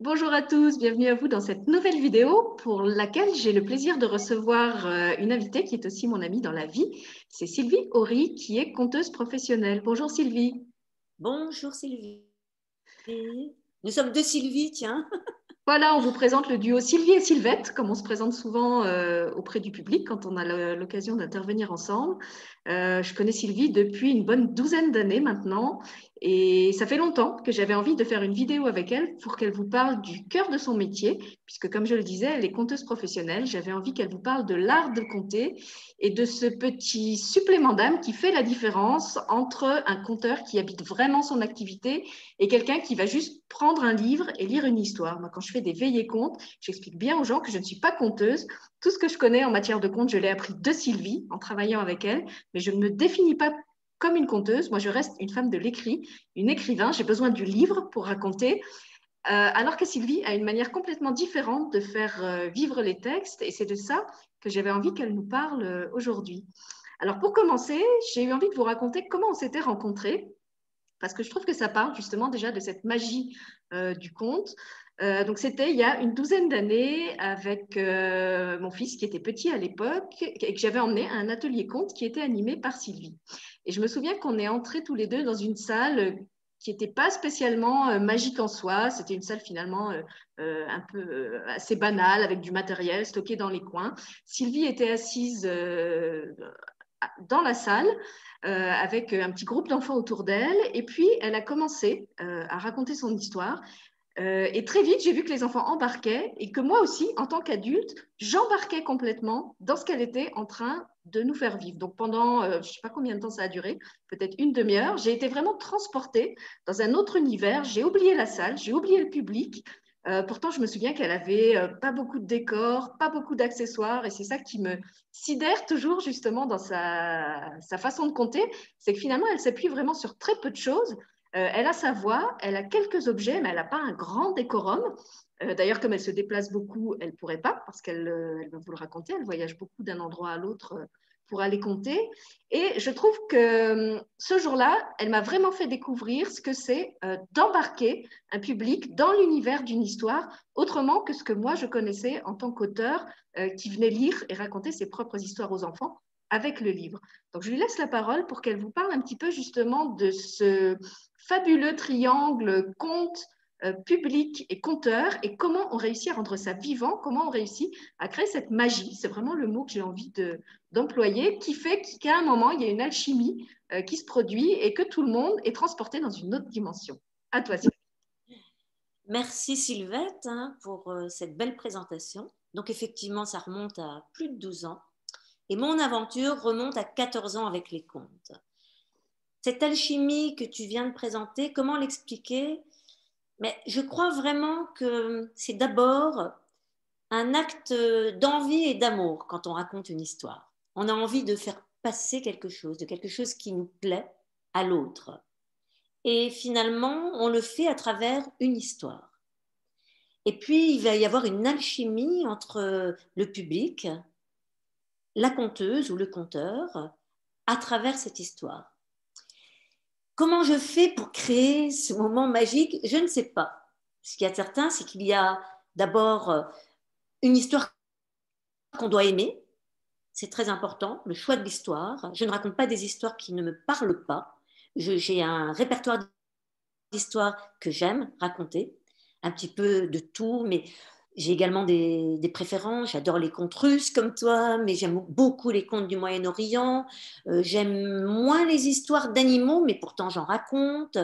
Bonjour à tous, bienvenue à vous dans cette nouvelle vidéo pour laquelle j'ai le plaisir de recevoir euh, une invitée qui est aussi mon amie dans la vie. C'est Sylvie Horry qui est conteuse professionnelle. Bonjour Sylvie. Bonjour Sylvie. Nous sommes deux Sylvie, tiens. Voilà, on vous présente le duo Sylvie et Sylvette, comme on se présente souvent euh, auprès du public quand on a l'occasion d'intervenir ensemble. Euh, je connais Sylvie depuis une bonne douzaine d'années maintenant et ça fait longtemps que j'avais envie de faire une vidéo avec elle pour qu'elle vous parle du cœur de son métier, puisque comme je le disais, elle est conteuse professionnelle. J'avais envie qu'elle vous parle de l'art de compter et de ce petit supplément d'âme qui fait la différence entre un conteur qui habite vraiment son activité et quelqu'un qui va juste prendre un livre et lire une histoire. Moi, quand je fais des veillées comptes, j'explique bien aux gens que je ne suis pas conteuse. Tout ce que je connais en matière de compte, je l'ai appris de Sylvie en travaillant avec elle, mais je ne me définis pas comme une conteuse. Moi, je reste une femme de l'écrit, une écrivain. J'ai besoin du livre pour raconter. Euh, alors que Sylvie a une manière complètement différente de faire euh, vivre les textes, et c'est de ça que j'avais envie qu'elle nous parle euh, aujourd'hui. Alors pour commencer, j'ai eu envie de vous raconter comment on s'était rencontrés, parce que je trouve que ça parle justement déjà de cette magie du conte. Donc c'était il y a une douzaine d'années avec mon fils qui était petit à l'époque et que j'avais emmené à un atelier conte qui était animé par Sylvie. Et je me souviens qu'on est entrés tous les deux dans une salle qui n'était pas spécialement euh, magique en soi. C'était une salle finalement euh, euh, un peu assez banale avec du matériel stocké dans les coins. Sylvie était assise dans la salle avec un petit groupe d'enfants autour d'elle et puis elle a commencé à raconter son histoire. Et très vite, j'ai vu que les enfants embarquaient et que moi aussi, en tant qu'adulte, j'embarquais complètement dans ce qu'elle était en train de nous faire vivre. Donc pendant, euh, je ne sais pas combien de temps ça a duré, peut-être une demi-heure, j'ai été vraiment transportée dans un autre univers. J'ai oublié la salle, j'ai oublié le public. Euh, pourtant, je me souviens qu'elle avait euh, pas beaucoup de décors, pas beaucoup d'accessoires, et c'est ça qui me sidère toujours justement dans sa façon de compter, c'est que finalement, elle s'appuie vraiment sur très peu de choses. Elle a sa voix, elle a quelques objets, mais elle n'a pas un grand décorum. Euh, d'ailleurs, comme elle se déplace beaucoup, elle ne pourrait pas, parce qu'elle euh, va vous le raconter, elle voyage beaucoup d'un endroit à l'autre euh, pour aller compter. Et je trouve que ce jour-là, elle m'a vraiment fait découvrir ce que c'est d'embarquer un public dans l'univers d'une histoire, autrement que ce que moi je connaissais en tant qu'auteur qui venait lire et raconter ses propres histoires aux enfants avec le livre. Donc je lui laisse la parole pour qu'elle vous parle un petit peu justement de ce fabuleux triangle conte, euh, public et conteur et comment on réussit à rendre ça vivant, comment on réussit à créer cette magie, c'est vraiment le mot que j'ai envie d'employer, qui fait qu'à un moment, il y a une alchimie euh, qui se produit et que tout le monde est transporté dans une autre dimension. À toi, Sylvie. Merci Sylvette hein, pour euh, cette belle présentation. Donc effectivement, ça remonte à plus de 12 ans. Et mon aventure remonte à 14 ans avec les contes. Cette alchimie que tu viens de présenter, comment l'expliquer? Mais je crois vraiment que c'est d'abord un acte d'envie et d'amour quand on raconte une histoire. On a envie de faire passer quelque chose, de quelque chose qui nous plaît à l'autre. Et finalement, on le fait à travers une histoire. Et puis, il va y avoir une alchimie entre le public, la conteuse ou le conteur, à travers cette histoire. Comment je fais pour créer ce moment magique Je ne sais pas. Ce qui est certain, c'est qu'il y a d'abord euh, une histoire qu'on doit aimer. C'est très important, le choix de l'histoire. Je ne raconte pas des histoires qui ne me parlent pas. J'ai un répertoire d'histoires que j'aime raconter, un petit peu de tout, mais j'ai également des, préférences. J'adore les contes russes comme toi, mais j'aime beaucoup les contes du Moyen-Orient. Euh, j'aime moins les histoires d'animaux, mais pourtant j'en raconte.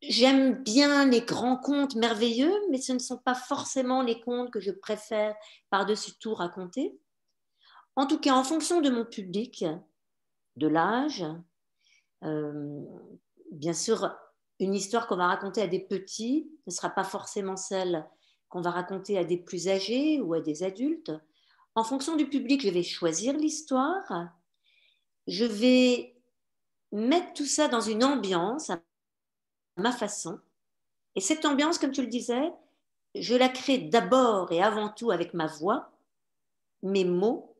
J'aime bien les grands contes merveilleux, mais ce ne sont pas forcément les contes que je préfère par-dessus tout raconter. En tout cas, en fonction de mon public, de l'âge, euh, bien sûr, une histoire qu'on va raconter à des petits ne sera pas forcément celle qu'on va raconter à des plus âgés ou à des adultes. En fonction du public, je vais choisir l'histoire, je vais mettre tout ça dans une ambiance à ma façon. Et cette ambiance, comme tu le disais, je la crée d'abord et avant tout avec ma voix, mes mots,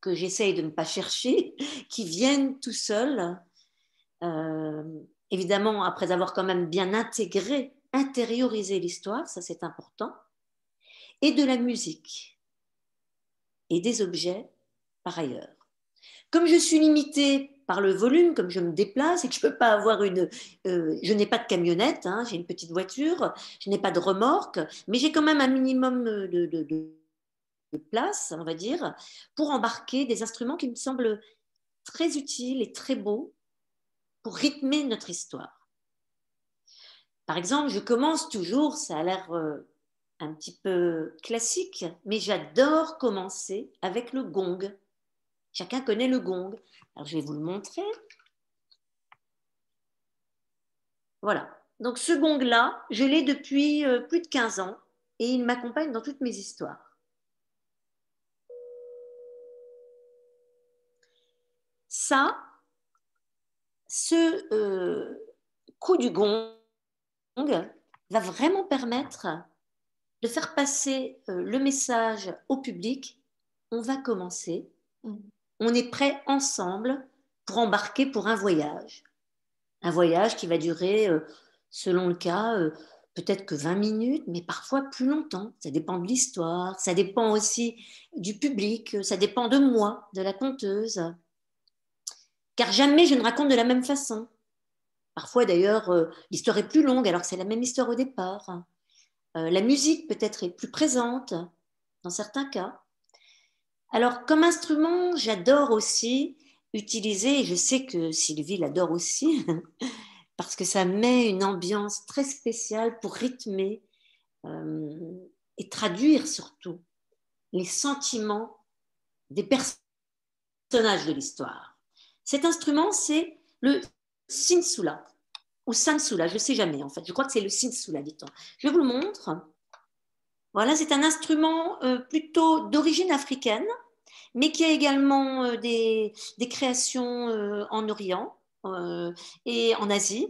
que j'essaye de ne pas chercher, qui viennent tout seuls. Euh, évidemment, après avoir quand même bien intégré intérioriser l'histoire, ça c'est important, et de la musique et des objets par ailleurs. Comme je suis limitée par le volume, comme je me déplace et que je peux pas avoir une, euh, je n'ai pas de camionnette, hein, j'ai une petite voiture, je n'ai pas de remorque, mais j'ai quand même un minimum de, place, on va dire, pour embarquer des instruments qui me semblent très utiles et très beaux pour rythmer notre histoire. Par exemple, je commence toujours, ça a l'air euh, un petit peu classique, mais j'adore commencer avec le gong. Chacun connaît le gong. Alors, je vais vous le montrer. Voilà. Donc, ce gong-là, je l'ai depuis euh, plus de 15 ans et il m'accompagne dans toutes mes histoires. Ça, ce euh, coup du gong va vraiment permettre de faire passer euh, le message au public. On va commencer. Mm on est prêt ensemble pour embarquer pour un voyage. Un voyage qui va durer, euh, selon le cas, euh, peut-être que 20 minutes, mais parfois plus longtemps. Ça dépend de l'histoire, ça dépend aussi du public, ça dépend de moi, de la conteuse. Car jamais je ne raconte de la même façon. Parfois d'ailleurs, euh, l'histoire est plus longue alors que c'est la même histoire au départ. la musique peut-être est plus présente dans certains cas. Alors, comme instrument, j'adore aussi utiliser, et je sais que Sylvie l'adore aussi, parce que ça met une ambiance très spéciale pour rythmer euh, et traduire surtout les sentiments des personnages de l'histoire. Cet instrument, c'est le sinsula ou sansula, je ne sais jamais en fait. Je crois que c'est le sinsula, dit-on. Je vous le montre. Voilà, c'est un instrument euh, plutôt d'origine africaine mais qui a également euh, des, créations euh, en Orient et en Asie.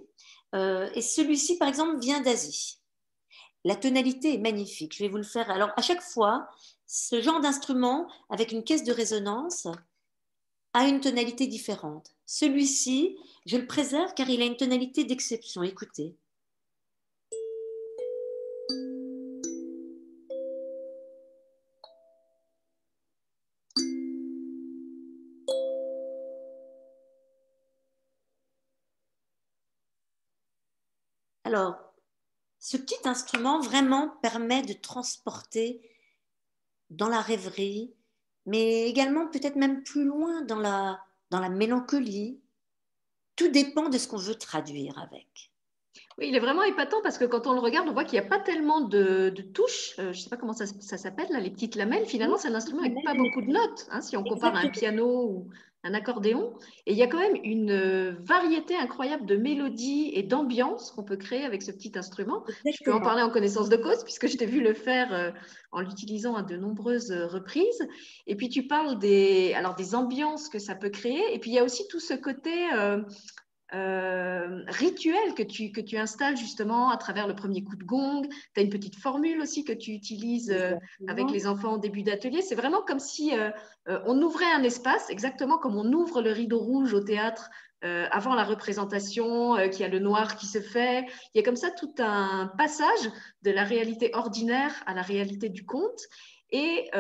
et celui-ci, par exemple, vient d'Asie. La tonalité est magnifique. Je vais vous le faire. Alors, à chaque fois, ce genre d'instrument avec une caisse de résonance a une tonalité différente. Celui-ci, je le préserve car il a une tonalité d'exception. Écoutez. Alors, ce petit instrument vraiment permet de transporter dans la rêverie, mais également peut-être même plus loin dans la, dans la mélancolie. Tout dépend de ce qu'on veut traduire avec. Oui, il est vraiment épatant parce que quand on le regarde, on voit qu'il n'y a pas tellement de, touches. Euh, je ne sais pas comment ça, s'appelle, les petites lamelles. Finalement, c'est un instrument avec pas beaucoup de notes, hein, si on compare à un piano ou un accordéon. Et il y a quand même une euh, variété incroyable de mélodies et d'ambiances qu'on peut créer avec ce petit instrument. Je peux en parler en connaissance de cause, puisque je t'ai vu le faire euh, en l'utilisant à de nombreuses euh, reprises. Et puis tu parles des, alors, des ambiances que ça peut créer. Et puis il y a aussi tout ce côté euh, rituel que tu, que tu installes justement à travers le premier coup de gong. Tu as une petite formule aussi que tu utilises euh, avec les enfants au début d'atelier. C'est vraiment comme si euh, on ouvrait un espace, exactement comme on ouvre le rideau rouge au théâtre avant la représentation, qu'il y a le noir qui se fait. Il y a comme ça tout un passage de la réalité ordinaire à la réalité du conte. Et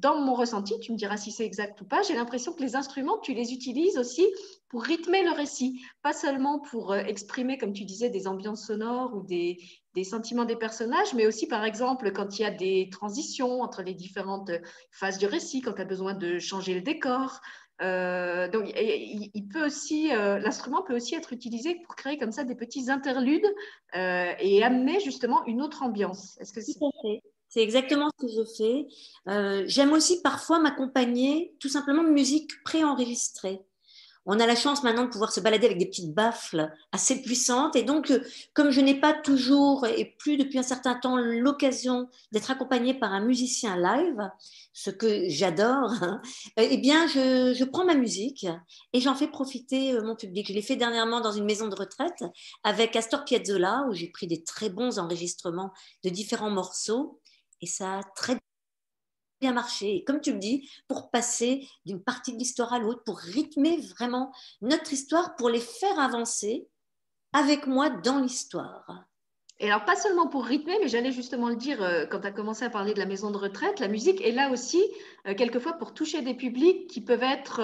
dans mon ressenti, tu me diras si c'est exact ou pas, j'ai l'impression que les instruments, tu les utilises aussi pour rythmer le récit, pas seulement pour euh, exprimer, comme tu disais, des ambiances sonores ou des, sentiments des personnages, mais aussi, par exemple, quand il y a des transitions entre les différentes phases du récit, quand tu as besoin de changer le décor. Euh, donc, il, peut aussi, euh, l'instrument peut aussi être utilisé pour créer comme ça des petits interludes et amener justement une autre ambiance. Est-ce que c'est c'est exactement ce que je fais. Euh, j'aime aussi parfois m'accompagner tout simplement de musique préenregistrée. On a la chance maintenant de pouvoir se balader avec des petites baffles assez puissantes. Et donc, euh, comme je n'ai pas toujours et plus depuis un certain temps l'occasion d'être accompagnée par un musicien live, ce que j'adore, hein, eh bien, je, je, prends ma musique et j'en fais profiter euh, mon public. Je l'ai fait dernièrement dans une maison de retraite avec Astor Piazzolla, où j'ai pris des très bons enregistrements de différents morceaux. Et ça a très bien marché. Comme tu me dis, pour passer d'une partie de l'histoire à l'autre, pour rythmer vraiment notre histoire, pour les faire avancer avec moi dans l'histoire. Et alors, pas seulement pour rythmer, mais j'allais justement le dire euh, quand tu as commencé à parler de la maison de retraite, la musique est là aussi, euh, quelquefois, pour toucher des publics qui peuvent être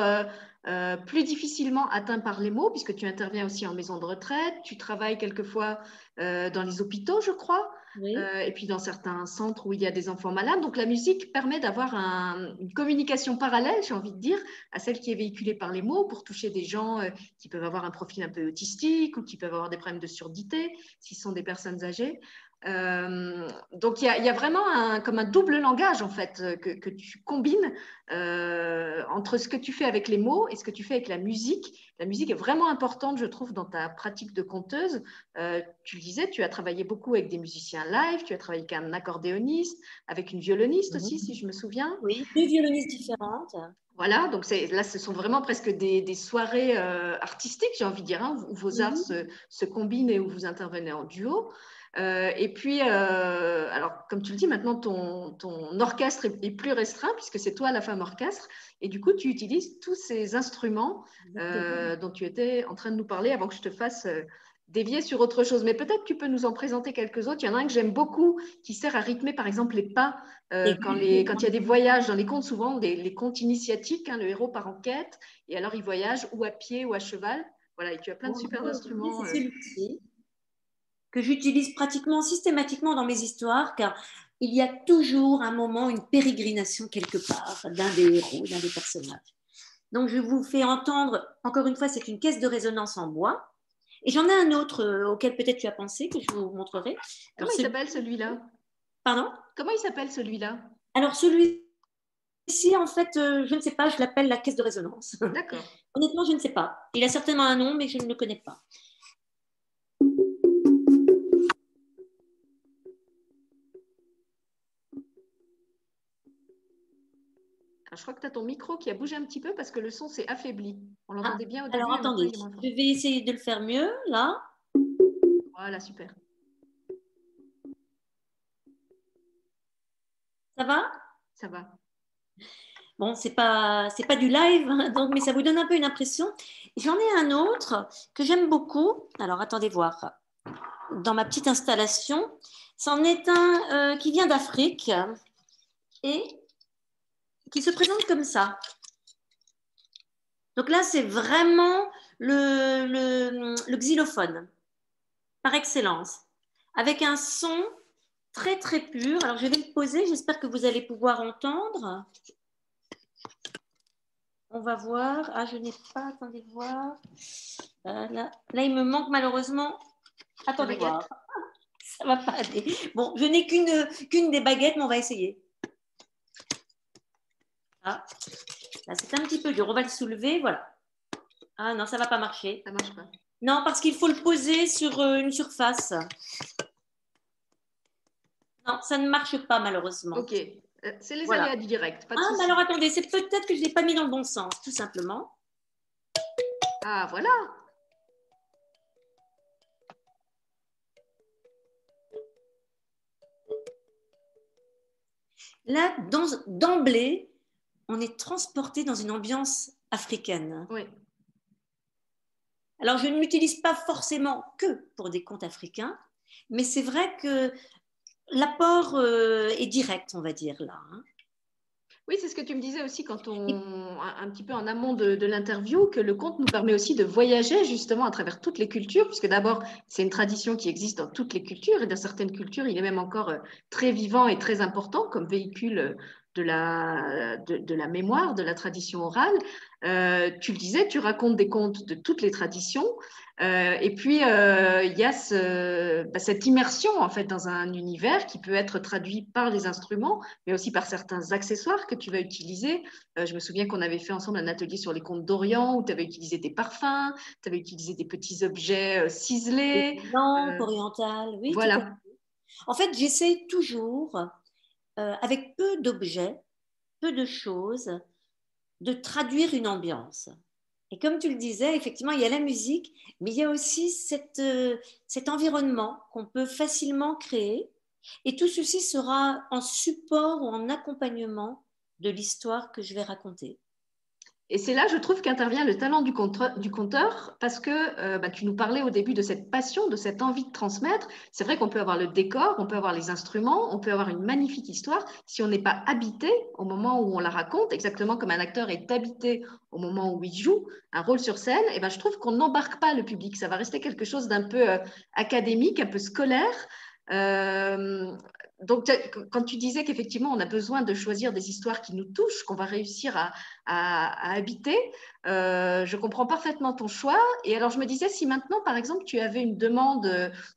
euh, plus difficilement atteints par les mots, puisque tu interviens aussi en maison de retraite, tu travailles quelquefois dans les hôpitaux, je crois. Euh, et puis dans certains centres où il y a des enfants malades. Donc la musique permet d'avoir une communication parallèle, j'ai envie de dire, à celle qui est véhiculée par les mots pour toucher des gens euh, qui peuvent avoir un profil un peu autistique ou qui peuvent avoir des problèmes de surdité, s'ils sont des personnes âgées. Euh, donc il y, a vraiment un, comme un double langage en fait que, tu combines euh, entre ce que tu fais avec les mots et ce que tu fais avec la musique. La musique est vraiment importante, je trouve, dans ta pratique de conteuse. Euh, tu le disais, tu as travaillé beaucoup avec des musiciens live, tu as travaillé avec un accordéoniste, avec une violoniste aussi, mhm. si je me souviens. Oui, deux violonistes différentes. Voilà, donc là, ce sont vraiment presque des, soirées artistiques, j'ai envie de dire, hein, où vos arts mhm. se, se, combinent et où vous intervenez en duo. Euh, et puis, euh, alors, comme tu le dis, maintenant, ton, ton orchestre est, plus restreint puisque c'est toi la femme orchestre. Et du coup, tu utilises tous ces instruments euh, dont tu étais en train de nous parler avant que je te fasse dévier sur autre chose. Mais peut-être tu peux nous en présenter quelques autres. Il y en a un que j'aime beaucoup qui sert à rythmer, par exemple, les pas. quand, les, quand, il y a des voyages dans les contes, souvent les contes initiatiques, hein, le héros part en quête et alors il voyage ou à pied ou à cheval. Voilà, et tu as plein de super instruments que j'utilise pratiquement systématiquement dans mes histoires, car il y a toujours un moment, une pérégrination quelque part d'un des héros, d'un des personnages. Donc je vous fais entendre, encore une fois, c'est une caisse de résonance en bois. Et j'en ai un autre euh, auquel peut-être tu as pensé, que je vous montrerai. Comment il s'appelle celui-là? Pardon? Comment il s'appelle celui-là? Alors celui-ci, en fait, euh, je ne sais pas, je l'appelle la caisse de résonance. D'accord. Honnêtement, je ne sais pas. Il a certainement un nom, mais je ne le connais pas. Je crois que tu as ton micro qui a bougé un petit peu parce que le son s'est affaibli. On l'entendait bien au début. Alors attendez, je vais essayer de le faire mieux là. Voilà, super. Ça va? Ça va. Bon, c'est pas c'est pas du live, hein, donc mais ça vous donne un peu une impression. J'en ai un autre que j'aime beaucoup. Alors attendez voir. Dans ma petite installation, c'en est un euh, qui vient d'Afrique et qui se présente comme ça. Donc là, c'est vraiment le, le, xylophone par excellence, avec un son très très pur. Alors je vais le poser, j'espère que vous allez pouvoir entendre. On va voir. Ah, je n'ai pas, attendez voir. Euh, là, il me manque malheureusement. Attendez voir. Ça va pas aller. Bon, je n'ai qu'une qu'une des baguettes, mais on va essayer. Ah, là, c'est un petit peu dur. On va le soulever, voilà. Ah non, ça ne va pas marcher. Ça marche pas. Non, parce qu'il faut le poser sur euh, une surface. Non, ça ne marche pas malheureusement. Ok, euh, c'est les aléas du direct. ah, mais alors attendez, c'est peut-être que je ne l'ai pas mis dans le bon sens, tout simplement. Ah, voilà. Là, d'emblée, on est transporté dans une ambiance africaine. Oui. Alors, je ne l'utilise pas forcément que pour des contes africains, mais c'est vrai que l'apport euh, est direct, on va dire, là. Hein. Oui, c'est ce que tu me disais aussi quand on, un petit peu en amont de, de l'interview, que le conte nous permet aussi de voyager justement à travers toutes les cultures, puisque d'abord, c'est une tradition qui existe dans toutes les cultures, et dans certaines cultures, il est même encore euh, très vivant et très important comme véhicule de la, de, la mémoire, de la tradition orale. Euh, tu le disais, tu racontes des contes de toutes les traditions. Euh, et puis, euh, il y a ce, bah, cette immersion en fait dans un univers qui peut être traduit par les instruments, mais aussi par certains accessoires que tu vas utiliser. je me souviens qu'on avait fait ensemble un atelier sur les contes d'Orient où tu avais utilisé des parfums, tu avais utilisé des petits objets ciselés. Des orientales, oui. Voilà. En fait, j'essaie toujours euh, avec peu d'objets, peu de choses, de traduire une ambiance. Et comme tu le disais, effectivement, il y a la musique, mais il y a aussi euh, cet environnement qu'on peut facilement créer. Et tout ceci sera en support ou en accompagnement de l'histoire que je vais raconter. Et c'est là, je trouve, qu'intervient le talent du conteur, parce que euh, bah, tu nous parlais au début de cette passion, de cette envie de transmettre. C'est vrai qu'on peut avoir le décor, on peut avoir les instruments, on peut avoir une magnifique histoire. Si on n'est pas habité au moment où on la raconte, exactement comme un acteur est habité au moment où il joue un rôle sur scène, et eh ben, je trouve qu'on n'embarque pas le public. Ça va rester quelque chose d'un peu euh, académique, un peu scolaire. Euh, donc, quand tu disais qu'effectivement, on a besoin de choisir des histoires qui nous touchent, qu'on va réussir à, habiter, euh, je comprends parfaitement ton choix. Et alors, je me disais, si maintenant, par exemple, tu avais une demande,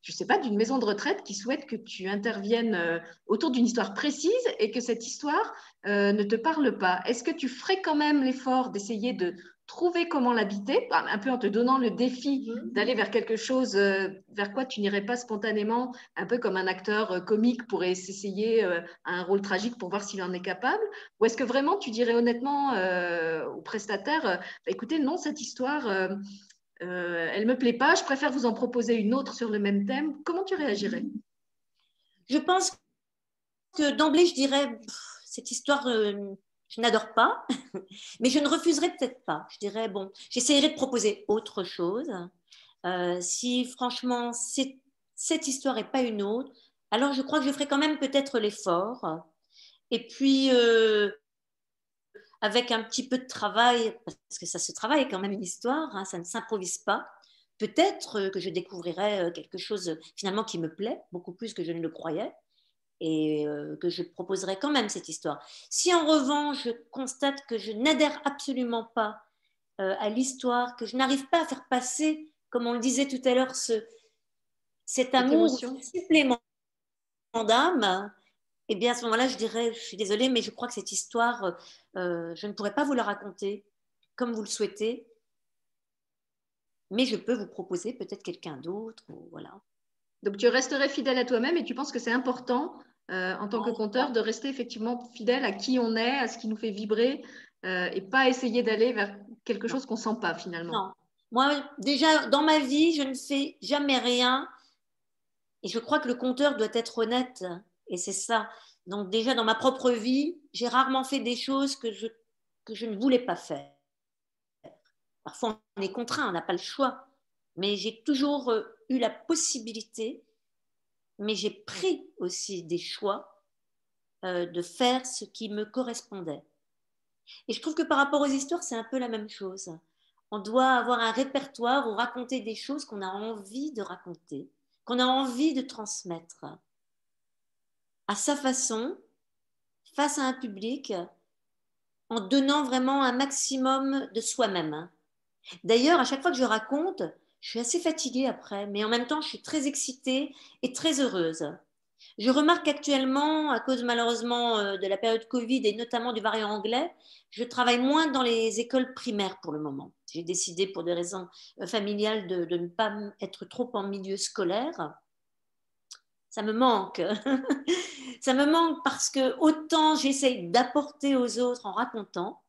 je ne sais pas, d'une maison de retraite qui souhaite que tu interviennes euh, autour d'une histoire précise et que cette histoire euh, ne te parle pas, est-ce que tu ferais quand même l'effort d'essayer de trouver comment l'habiter, un peu en te donnant le défi mhm. d'aller vers quelque chose euh, vers quoi tu n'irais pas spontanément, un peu comme un acteur euh, comique pourrait s'essayer à euh, un rôle tragique pour voir s'il en est capable. Ou est-ce que vraiment tu dirais honnêtement au prestataire, bah, écoutez, non, cette histoire, elle ne me plaît pas, je préfère vous en proposer une autre sur le même thème. Comment tu réagirais? Je pense que d'emblée, je dirais, cette histoire je n'adore pas, mais je ne refuserai peut-être pas. Je dirais, bon, j'essaierai de proposer autre chose. Euh, si franchement cette histoire et pas une autre, alors je crois que je ferai quand même peut-être l'effort. Et puis, euh, avec un petit peu de travail, parce que ça se travaille quand même une histoire, hein, ça ne s'improvise pas, peut-être que je découvrirai euh, quelque chose finalement qui me plaît, beaucoup plus que je ne le croyais et euh, que je proposerai quand même cette histoire. Si en revanche je constate que je n'adhère absolument pas euh, à l'histoire, que je n'arrive pas à faire passer, comme on le disait tout à l'heure, ce, cet amour supplément d'âme, eh bien à ce moment-là, je dirais, je suis désolée, mais je crois que cette histoire, euh, je ne pourrais pas vous la raconter comme vous le souhaitez, mais je peux vous proposer peut-être quelqu'un d'autre, voilà. Donc tu resterais fidèle à toi-même et tu penses que c'est important euh, en tant que conteur de rester effectivement fidèle à qui on est, à ce qui nous fait vibrer euh, et pas essayer d'aller vers quelque chose qu'on ne sent pas finalement. Non. Moi, déjà, dans ma vie, je ne fais jamais rien et je crois que le conteur doit être honnête et c'est ça. Donc déjà, dans ma propre vie, j'ai rarement fait des choses que je, que je ne voulais pas faire. Parfois, on est contraint, on n'a pas le choix. Mais j'ai toujours euh, eu la possibilité, mais j'ai pris aussi des choix euh, de faire ce qui me correspondait. Et je trouve que par rapport aux histoires, c'est un peu la même chose. On doit avoir un répertoire ou raconter des choses qu'on a envie de raconter, qu'on a envie de transmettre à sa façon, face à un public, en donnant vraiment un maximum de soi-même. D'ailleurs, à chaque fois que je raconte, je suis assez fatiguée après, mais en même temps, je suis très excitée et très heureuse. Je remarque qu'actuellement, à cause malheureusement euh, de la période Covid et notamment du variant anglais, je travaille moins dans les écoles primaires pour le moment. J'ai décidé pour des raisons euh, familiales de, de, ne pas être trop en milieu scolaire. Ça me manque. Ça me manque parce que autant j'essaye d'apporter aux autres en racontant,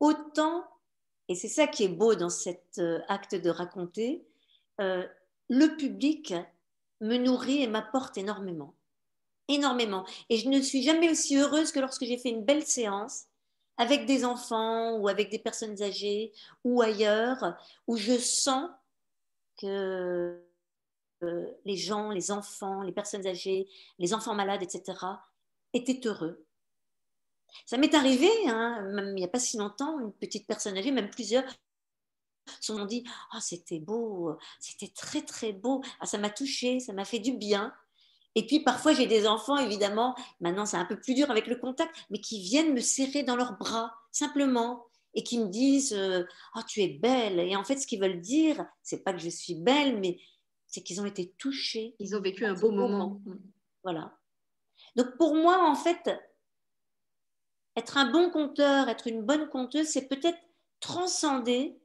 autant et c'est ça qui est beau dans cet euh, acte de raconter, euh, le public me nourrit et m'apporte énormément. Énormément. Et je ne suis jamais aussi heureuse que lorsque j'ai fait une belle séance avec des enfants ou avec des personnes âgées ou ailleurs, où je sens que euh, les gens, les enfants, les personnes âgées, les enfants malades, etc., étaient heureux ça m'est arrivé, hein, même il n'y a pas si longtemps, une petite personne âgée, même plusieurs, se sont dit oh, c'était beau, c'était très très beau, ah, ça m'a touché, ça m'a fait du bien. Et puis parfois j'ai des enfants, évidemment, maintenant c'est un peu plus dur avec le contact, mais qui viennent me serrer dans leurs bras, simplement, et qui me disent euh, oh tu es belle. Et en fait, ce qu'ils veulent dire, c'est pas que je suis belle, mais c'est qu'ils ont été touchés. Ils ont vécu un beau moment. Voilà. Donc pour moi, en fait, être un bon conteur, être une bonne conteuse, c'est peut-être transcender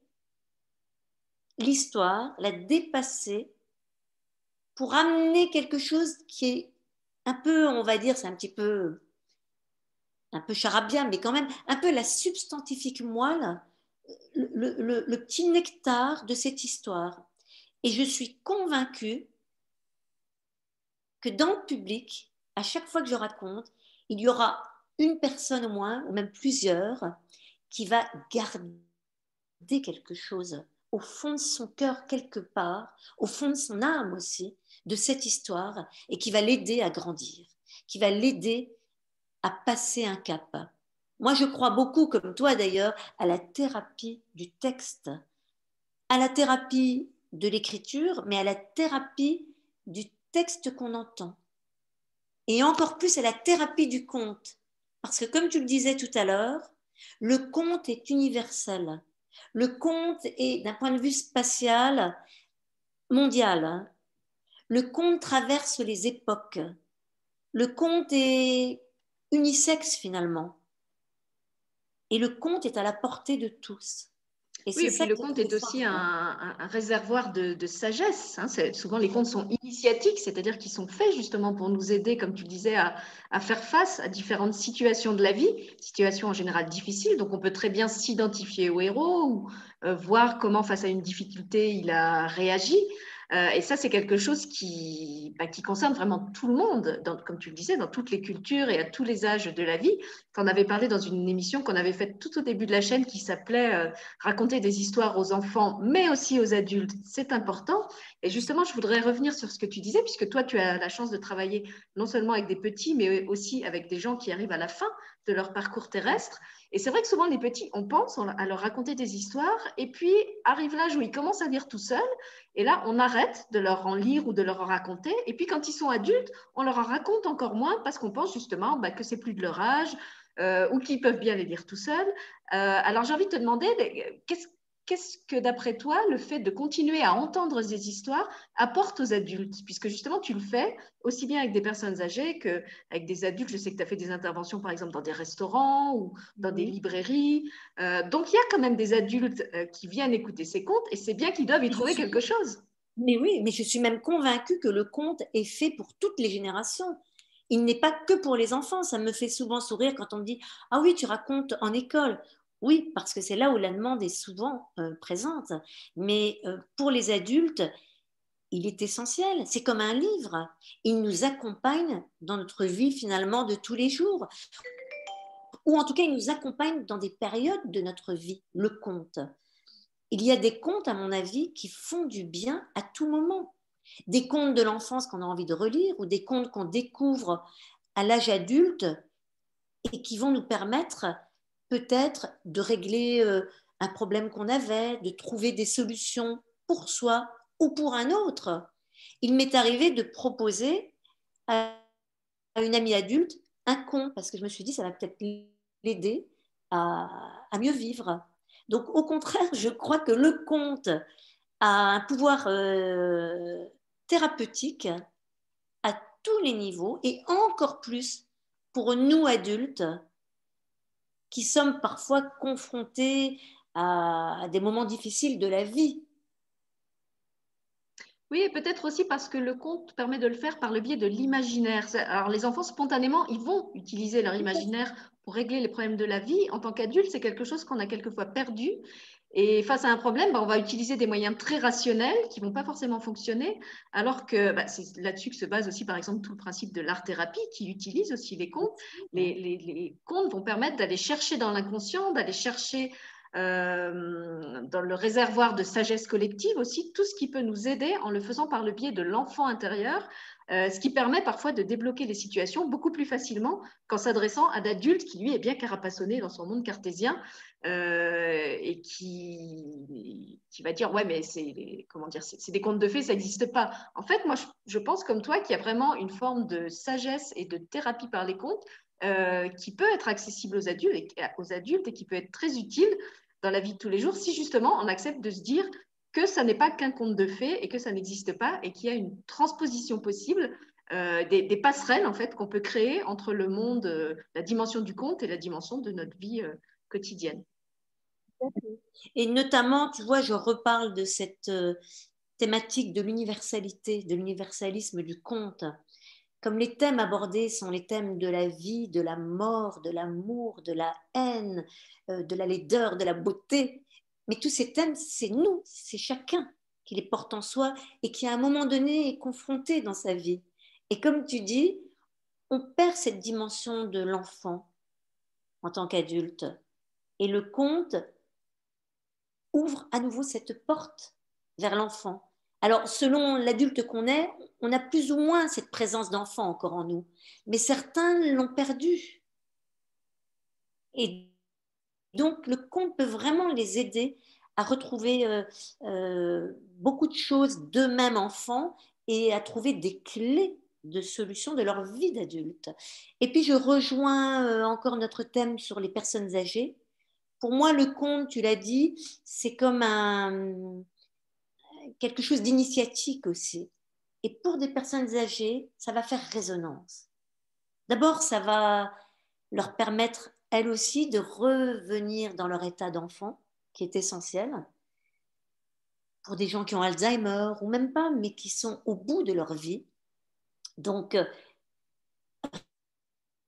l'histoire, la dépasser pour amener quelque chose qui est un peu, on va dire, c'est un petit peu, un peu charabia, mais quand même un peu la substantifique moelle, le, le petit nectar de cette histoire. Et je suis convaincue que dans le public, à chaque fois que je raconte, il y aura une personne au moins, ou même plusieurs, qui va garder quelque chose au fond de son cœur quelque part, au fond de son âme aussi, de cette histoire, et qui va l'aider à grandir, qui va l'aider à passer un cap. Moi, je crois beaucoup, comme toi d'ailleurs, à la thérapie du texte, à la thérapie de l'écriture, mais à la thérapie du texte qu'on entend. Et encore plus à la thérapie du conte. Parce que comme tu le disais tout à l'heure, le conte est universel. Le conte est, d'un point de vue spatial, mondial. Le conte traverse les époques. Le conte est unisexe finalement. Et le conte est à la portée de tous. Et oui, et puis le conte est aussi un, réservoir de, sagesse. Hein. Souvent, les contes sont initiatiques, c'est-à-dire qu'ils sont faits justement pour nous aider, comme tu disais, à, faire face à différentes situations de la vie, situations en général difficiles. Donc, on peut très bien s'identifier au héros ou euh, voir comment, face à une difficulté, il a réagi. Euh, et ça, c'est quelque chose qui, bah, concerne vraiment tout le monde, comme tu le disais, dans toutes les cultures et à tous les âges de la vie. Tu en avais parlé dans une émission qu'on avait faite tout au début de la chaîne qui s'appelait euh, Raconter des histoires aux enfants, mais aussi aux adultes. C'est important. Et justement, je voudrais revenir sur ce que tu disais, puisque toi, tu as la chance de travailler non seulement avec des petits, mais aussi avec des gens qui arrivent à la fin de leur parcours terrestre. Et c'est vrai que souvent, les petits, on pense à leur raconter des histoires, et puis arrive l'âge où ils commencent à lire tout seuls, et là, on arrête de leur en lire ou de leur en raconter. Et puis, quand ils sont adultes, on leur en raconte encore moins parce qu'on pense justement bah, que c'est plus de leur âge euh, ou qu'ils peuvent bien les lire tout seuls. Euh, alors, j'ai envie de te demander, qu'est-ce qu'est-ce que, d'après toi, le fait de continuer à entendre ces histoires apporte aux adultes? Puisque justement, tu le fais aussi bien avec des personnes âgées qu'avec des adultes. Je sais que tu as fait des interventions, par exemple, dans des restaurants ou dans des librairies. Euh, donc, il y a quand même des adultes euh, qui viennent écouter ces contes et c'est bien qu'ils doivent y trouver quelque chose. Mais oui, mais je suis même convaincue que le conte est fait pour toutes les générations. Il n'est pas que pour les enfants. Ça me fait souvent sourire quand on me dit Ah oui, tu racontes en école. Oui, parce que c'est là où la demande est souvent euh, présente. Mais euh, pour les adultes, il est essentiel. C'est comme un livre. Il nous accompagne dans notre vie finalement de tous les jours. Ou en tout cas, il nous accompagne dans des périodes de notre vie, le conte. Il y a des contes, à mon avis, qui font du bien à tout moment. Des contes de l'enfance qu'on a envie de relire ou des contes qu'on découvre à l'âge adulte et qui vont nous permettre peut-être de régler euh, un problème qu'on avait, de trouver des solutions pour soi ou pour un autre. Il m'est arrivé de proposer à une amie adulte un conte, parce que je me suis dit, ça va peut-être l'aider à, mieux vivre. Donc, au contraire, je crois que le conte a un pouvoir euh, thérapeutique à tous les niveaux et encore plus pour nous adultes qui sommes parfois confrontés à, des moments difficiles de la vie. Oui, et peut-être aussi parce que le conte permet de le faire par le biais de l'imaginaire. Alors, les enfants, spontanément, ils vont utiliser leur imaginaire pour régler les problèmes de la vie. En tant qu'adulte, c'est quelque chose qu'on a quelquefois perdu et face à un problème, bah, on va utiliser des moyens très rationnels qui ne vont pas forcément fonctionner, alors que bah, c'est là-dessus que se base aussi, par exemple, tout le principe de l'art-thérapie qui utilise aussi les contes. Les, les, contes vont permettre d'aller chercher dans l'inconscient, d'aller chercher euh, dans le réservoir de sagesse collective aussi tout ce qui peut nous aider en le faisant par le biais de l'enfant intérieur euh, ce qui permet parfois de débloquer les situations beaucoup plus facilement qu'en s'adressant à d'adultes qui, lui, est bien carapassonné dans son monde cartésien euh, et qui, qui, va dire Ouais, mais c'est comment dire, c'est des contes de fées, ça n'existe pas. En fait, moi, je, pense comme toi qu'il y a vraiment une forme de sagesse et de thérapie par les contes qui peut être accessible aux adultes, aux adultes et qui peut être très utile dans la vie de tous les jours si justement on accepte de se dire que ça n'est pas qu'un conte de fées et que ça n'existe pas et qu'il y a une transposition possible, euh, des, passerelles en fait qu'on peut créer entre le monde, euh, la dimension du conte et la dimension de notre vie euh, quotidienne. Et notamment, tu vois, je reparle de cette thématique de l'universalité, de l'universalisme du conte. Comme les thèmes abordés sont les thèmes de la vie, de la mort, de l'amour, de la haine, de la laideur, de la beauté, mais tous ces thèmes, c'est nous, c'est chacun qui les porte en soi et qui à un moment donné est confronté dans sa vie. Et comme tu dis, on perd cette dimension de l'enfant en tant qu'adulte. Et le conte ouvre à nouveau cette porte vers l'enfant. Alors, selon l'adulte qu'on est, on a plus ou moins cette présence d'enfant encore en nous, mais certains l'ont perdu. Et donc, le conte peut vraiment les aider à retrouver euh, euh, beaucoup de choses d'eux-mêmes enfants et à trouver des clés de solutions de leur vie d'adulte. Et puis je rejoins euh, encore notre thème sur les personnes âgées. Pour moi, le conte, tu l'as dit, c'est comme un, quelque chose d'initiatique aussi. Et pour des personnes âgées, ça va faire résonance. D'abord, ça va leur permettre, elles aussi, de revenir dans leur état d'enfant, qui est essentiel. Pour des gens qui ont Alzheimer, ou même pas, mais qui sont au bout de leur vie, donc, euh,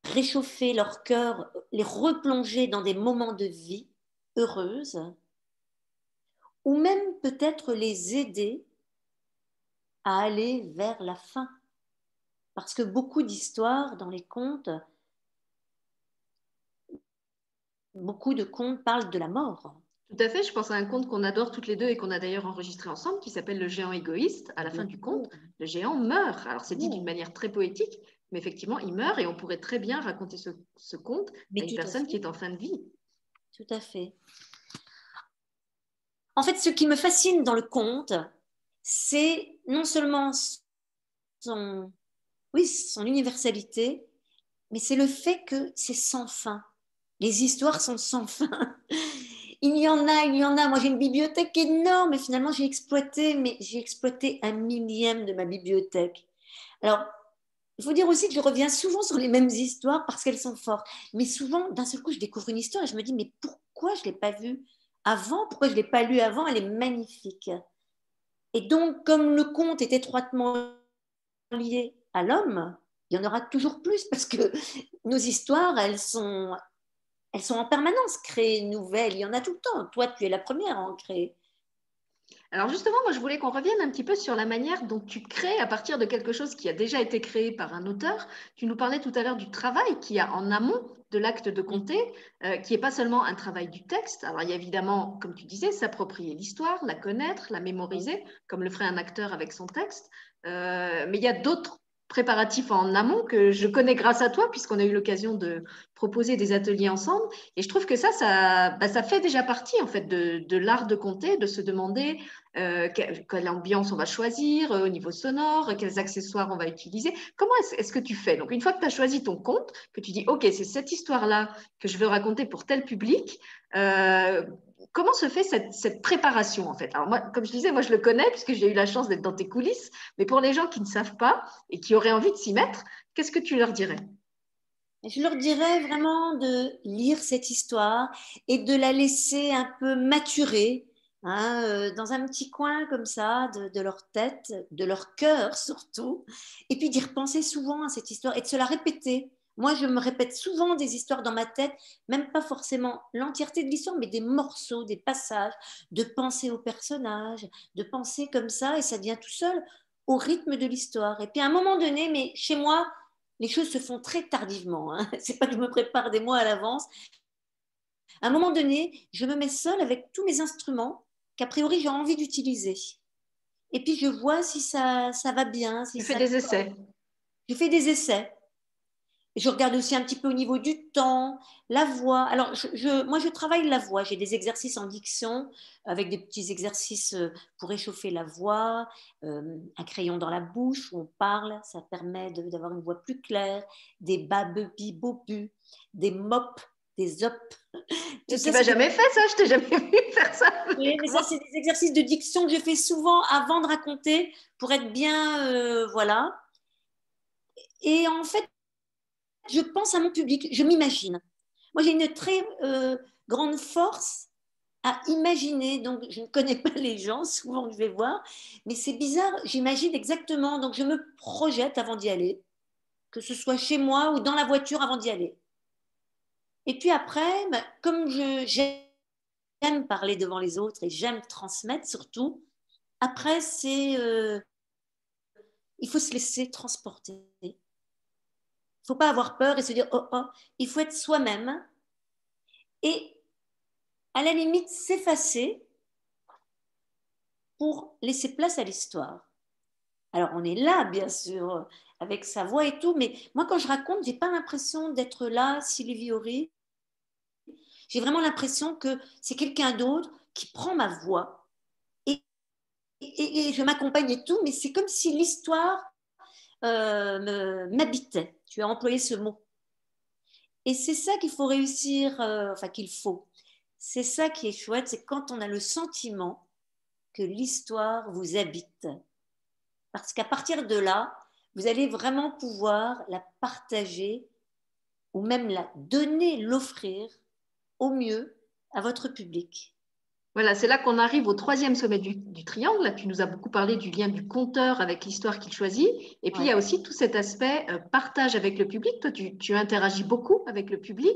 réchauffer leur cœur, les replonger dans des moments de vie heureuses, ou même peut-être les aider à aller vers la fin. Parce que beaucoup d'histoires dans les contes, beaucoup de contes parlent de la mort. Tout à fait, je pense à un conte qu'on adore toutes les deux et qu'on a d'ailleurs enregistré ensemble qui s'appelle Le géant égoïste. À la fin du conte, le géant meurt. Alors c'est dit d'une manière très poétique, mais effectivement, il meurt et on pourrait très bien raconter ce, conte à une personne qui est en fin de vie. Tout à fait. En fait, ce qui me fascine dans le conte, c'est non seulement son, oui, son universalité, mais c'est le fait que c'est sans fin. Les histoires sont sans fin il y en a, il y en a. Moi, j'ai une bibliothèque énorme et finalement, j'ai exploité, mais j'ai exploité un millième de ma bibliothèque. Alors, il faut dire aussi que je reviens souvent sur les mêmes histoires parce qu'elles sont fortes. Mais souvent, d'un seul coup, je découvre une histoire et je me dis, mais pourquoi je ne l'ai pas vue? Avant Pourquoi je ne l'ai pas lue avant? Elle est magnifique. Et donc, comme le conte est étroitement lié à l'homme, il y en aura toujours plus parce que nos histoires, elles sont, elles sont en permanence créées nouvelles. Il y en a tout le temps. Toi, tu es la première à en créer. Alors justement, moi, je voulais qu'on revienne un petit peu sur la manière dont tu crées à partir de quelque chose qui a déjà été créé par un auteur. Tu nous parlais tout à l'heure du travail qu'il y a en amont de l'acte de compter, euh, qui n'est pas seulement un travail du texte. Alors il y a évidemment, comme tu disais, s'approprier l'histoire, la connaître, la mémoriser, comme le ferait un acteur avec son texte. Euh, mais il y a d'autres préparatifs en amont que je connais grâce à toi, puisqu'on a eu l'occasion de proposer des ateliers ensemble. Et je trouve que ça, ça, bah, ça fait déjà partie en fait de, de l'art de compter, de se demander euh, quelle, ambiance on va choisir euh, au niveau sonore, quels accessoires on va utiliser. Comment est-ce que tu fais? Donc, une fois que tu as choisi ton compte, que tu dis, OK, c'est cette histoire-là que je veux raconter pour tel public, euh, comment se fait cette, préparation en fait? Alors moi, comme je disais, moi je le connais puisque j'ai eu la chance d'être dans tes coulisses, mais pour les gens qui ne savent pas et qui auraient envie de s'y mettre, qu'est-ce que tu leur dirais? Je leur dirais vraiment de lire cette histoire et de la laisser un peu maturer hein, euh, dans un petit coin comme ça de, de, leur tête, de leur cœur surtout, et puis d'y repenser souvent à cette histoire et de se la répéter moi, je me répète souvent des histoires dans ma tête, même pas forcément l'entièreté de l'histoire, mais des morceaux, des passages, de penser aux personnages, de penser comme ça, et ça vient tout seul au rythme de l'histoire. Et puis à un moment donné, mais chez moi, les choses se font très tardivement. Hein. C'est pas que je me prépare des mois à l'avance. À un moment donné, je me mets seule avec tous mes instruments qu'a priori j'ai envie d'utiliser. Et puis je vois si ça, ça va bien. Si tu fais des essais. Je fais des essais je regarde aussi un petit peu au niveau du temps, la voix. Alors, je, moi, je travaille la voix. J'ai des exercices en diction avec des petits exercices euh, pour réchauffer la voix, euh, un crayon dans la bouche où on parle, ça permet d'avoir une voix plus claire, des babebi bobu, des mops, des op. Tu ne jamais fait ça, je t'ai jamais vu faire ça. Oui, mais ça, c'est des exercices de diction que je fais souvent avant de raconter pour être bien, euh, voilà. Et en fait, je pense à mon public, je m'imagine. Moi, j'ai une très euh, grande force à imaginer, donc je ne connais pas les gens, souvent je vais voir, mais c'est bizarre, j'imagine exactement, donc je me projette avant d'y aller, que ce soit chez moi ou dans la voiture avant d'y aller. Et puis après, bah, comme j'aime parler devant les autres et j'aime transmettre surtout, après, c'est... Euh, il faut se laisser transporter faut pas avoir peur et se dire oh, oh, il faut être soi-même. Et à la limite s'effacer pour laisser place à l'histoire. Alors on est là, bien sûr, avec sa voix et tout, mais moi quand je raconte, j'ai pas l'impression d'être là, Sylvie Horry. J'ai vraiment l'impression que c'est quelqu'un d'autre qui prend ma voix et, et, je m'accompagne et tout, mais c'est comme si l'histoire euh, m'habitait. Tu as employé ce mot. Et c'est ça qu'il faut réussir, euh, enfin qu'il faut. C'est ça qui est chouette, c'est quand on a le sentiment que l'histoire vous habite. Parce qu'à partir de là, vous allez vraiment pouvoir la partager ou même la donner, l'offrir au mieux à votre public. Voilà, c'est là qu'on arrive au troisième sommet du, triangle. Là, tu nous as beaucoup parlé du lien du conteur avec l'histoire qu'il choisit. Et puis, il y a aussi tout cet aspect euh, partage avec le public. Toi, tu, interagis beaucoup avec le public,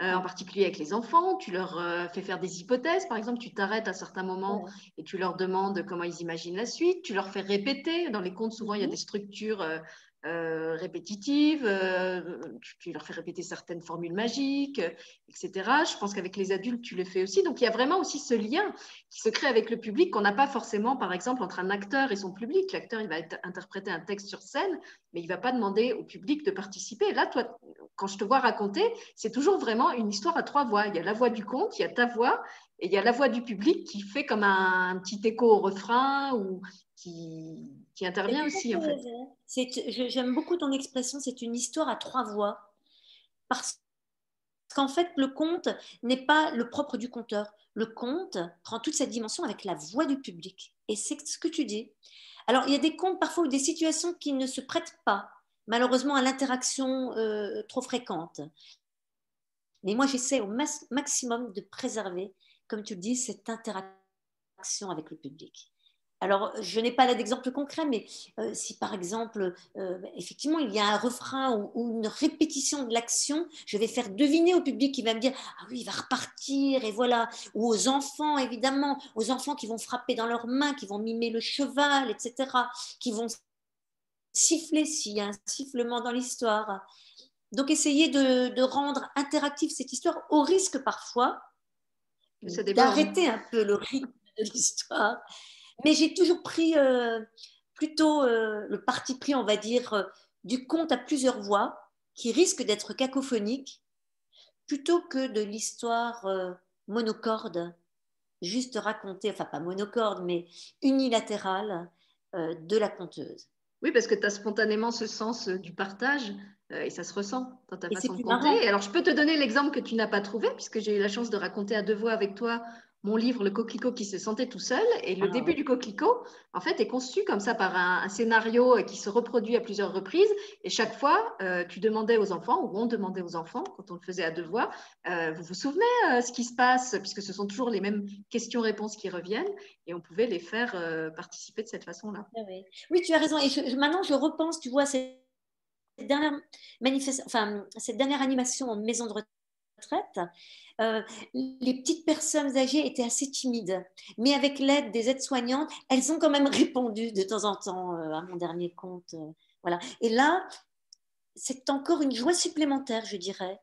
euh, en particulier avec les enfants. Tu leur euh, fais faire des hypothèses. Par exemple, tu t'arrêtes à certains moments et tu leur demandes comment ils imaginent la suite. Tu leur fais répéter. Dans les contes, souvent, il y a mhm. des structures euh, répétitives, euh, tu, leur fais répéter certaines formules magiques, etc. Je pense qu'avec les adultes, tu le fais aussi. Donc, il y a vraiment aussi ce lien qui se crée avec le public qu'on n'a pas forcément, par exemple, entre un acteur et son public. L'acteur, il va interpréter un texte sur scène, mais il ne va pas demander au public de participer. Là, toi, quand je te vois raconter, c'est toujours vraiment une histoire à trois voix. Il y a la voix du conte, il y a ta voix, et il y a la voix du public qui fait comme un, petit écho au refrain ou qui, qui intervient aussi, en fait. J'aime beaucoup ton expression, c'est une histoire à trois voix. Parce qu'en fait, le conte n'est pas le propre du conteur. Le conte prend toute cette dimension avec la voix du public. Et c'est ce que tu dis. Alors, il y a des contes parfois ou des situations qui ne se prêtent pas, malheureusement, à l'interaction euh, trop fréquente. Mais moi, j'essaie au maximum de préserver, comme tu le dis, cette interaction avec le public. Alors, je n'ai pas là d'exemple concret, mais euh, si par exemple, euh, effectivement, il y a un refrain ou, une répétition de l'action, je vais faire deviner au public qui va me dire Ah oui, il va repartir, et voilà. Ou aux enfants, évidemment, aux enfants qui vont frapper dans leurs mains, qui vont mimer le cheval, etc., qui vont siffler s'il y a un sifflement dans l'histoire. Donc, essayer de, rendre interactive cette histoire au risque parfois d'arrêter un peu le rythme de l'histoire mais j'ai toujours pris euh, plutôt euh, le parti pris, on va dire, euh, du conte à plusieurs voix, qui risque d'être cacophonique, plutôt que de l'histoire monocorde, juste racontée, enfin pas monocorde, mais unilatérale de la conteuse. Oui, parce que tu as spontanément ce sens du partage et ça se ressent dans ta façon de compter. Alors, je peux te donner l'exemple que tu n'as pas trouvé, puisque j'ai eu la chance de raconter à deux voix avec toi mon livre Le coquelicot qui se sentait tout seul. Et le ah début du coquelicot, en fait, est conçu comme ça par un, scénario qui se reproduit à plusieurs reprises. Et chaque fois, euh, tu demandais aux enfants, ou on demandait aux enfants, quand on le faisait à deux voix, euh, vous vous souvenez euh, ce qui se passe Puisque ce sont toujours les mêmes questions-réponses qui reviennent. Et on pouvait les faire participer de cette façon-là. Ah oui. tu as raison. Et maintenant, je repense, tu vois, cette dernière, enfin, cette dernière animation en maison de retraite euh, les petites personnes âgées étaient assez timides. Mais avec l'aide des aides-soignantes, elles ont quand même répondu de temps en temps euh, à mon dernier compte. Euh, voilà. Et là, c'est encore une joie supplémentaire, je dirais.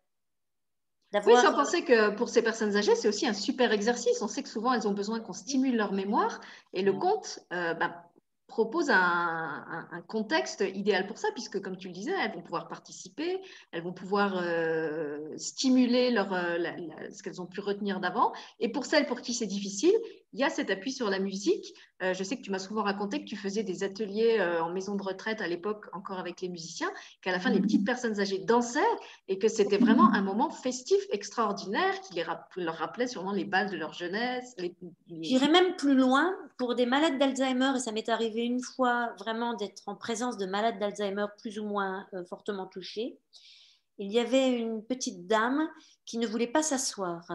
Oui, sans penser que pour ces personnes âgées, c'est aussi un super exercice. On sait que souvent, elles ont besoin qu'on stimule leur mémoire. Et le compte, bah, propose un, contexte idéal pour ça, puisque comme tu le disais, elles vont pouvoir participer, elles vont pouvoir euh, stimuler euh, ce qu'elles ont pu retenir d'avant. Et pour celles pour qui c'est difficile, il y a cet appui sur la musique. Euh, je sais que tu m'as souvent raconté que tu faisais des ateliers en maison de retraite à l'époque, encore avec les musiciens, qu'à la fin, les petites personnes âgées dansaient et que c'était vraiment un moment festif extraordinaire qui les leur rappelait sûrement les balles de leur jeunesse. J'irais même plus loin pour des malades d'Alzheimer, et ça m'est arrivé une fois vraiment d'être en présence de malades d'Alzheimer plus ou moins euh, fortement touchés, il y avait une petite dame qui ne voulait pas s'asseoir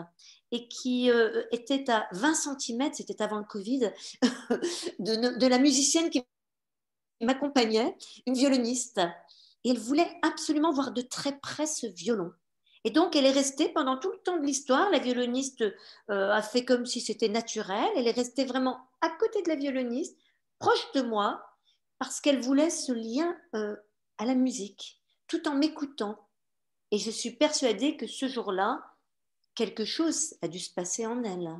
et qui euh, était à 20 cm, c'était avant le Covid, de, la musicienne qui m'accompagnait, une violoniste. Et elle voulait absolument voir de très près ce violon. Et donc, elle est restée pendant tout le temps de l'histoire. La violoniste euh, a fait comme si c'était naturel. Elle est restée vraiment à côté de la violoniste, proche de moi, parce qu'elle voulait ce lien euh, à la musique, tout en m'écoutant. Et je suis persuadée que ce jour-là, quelque chose a dû se passer en elle.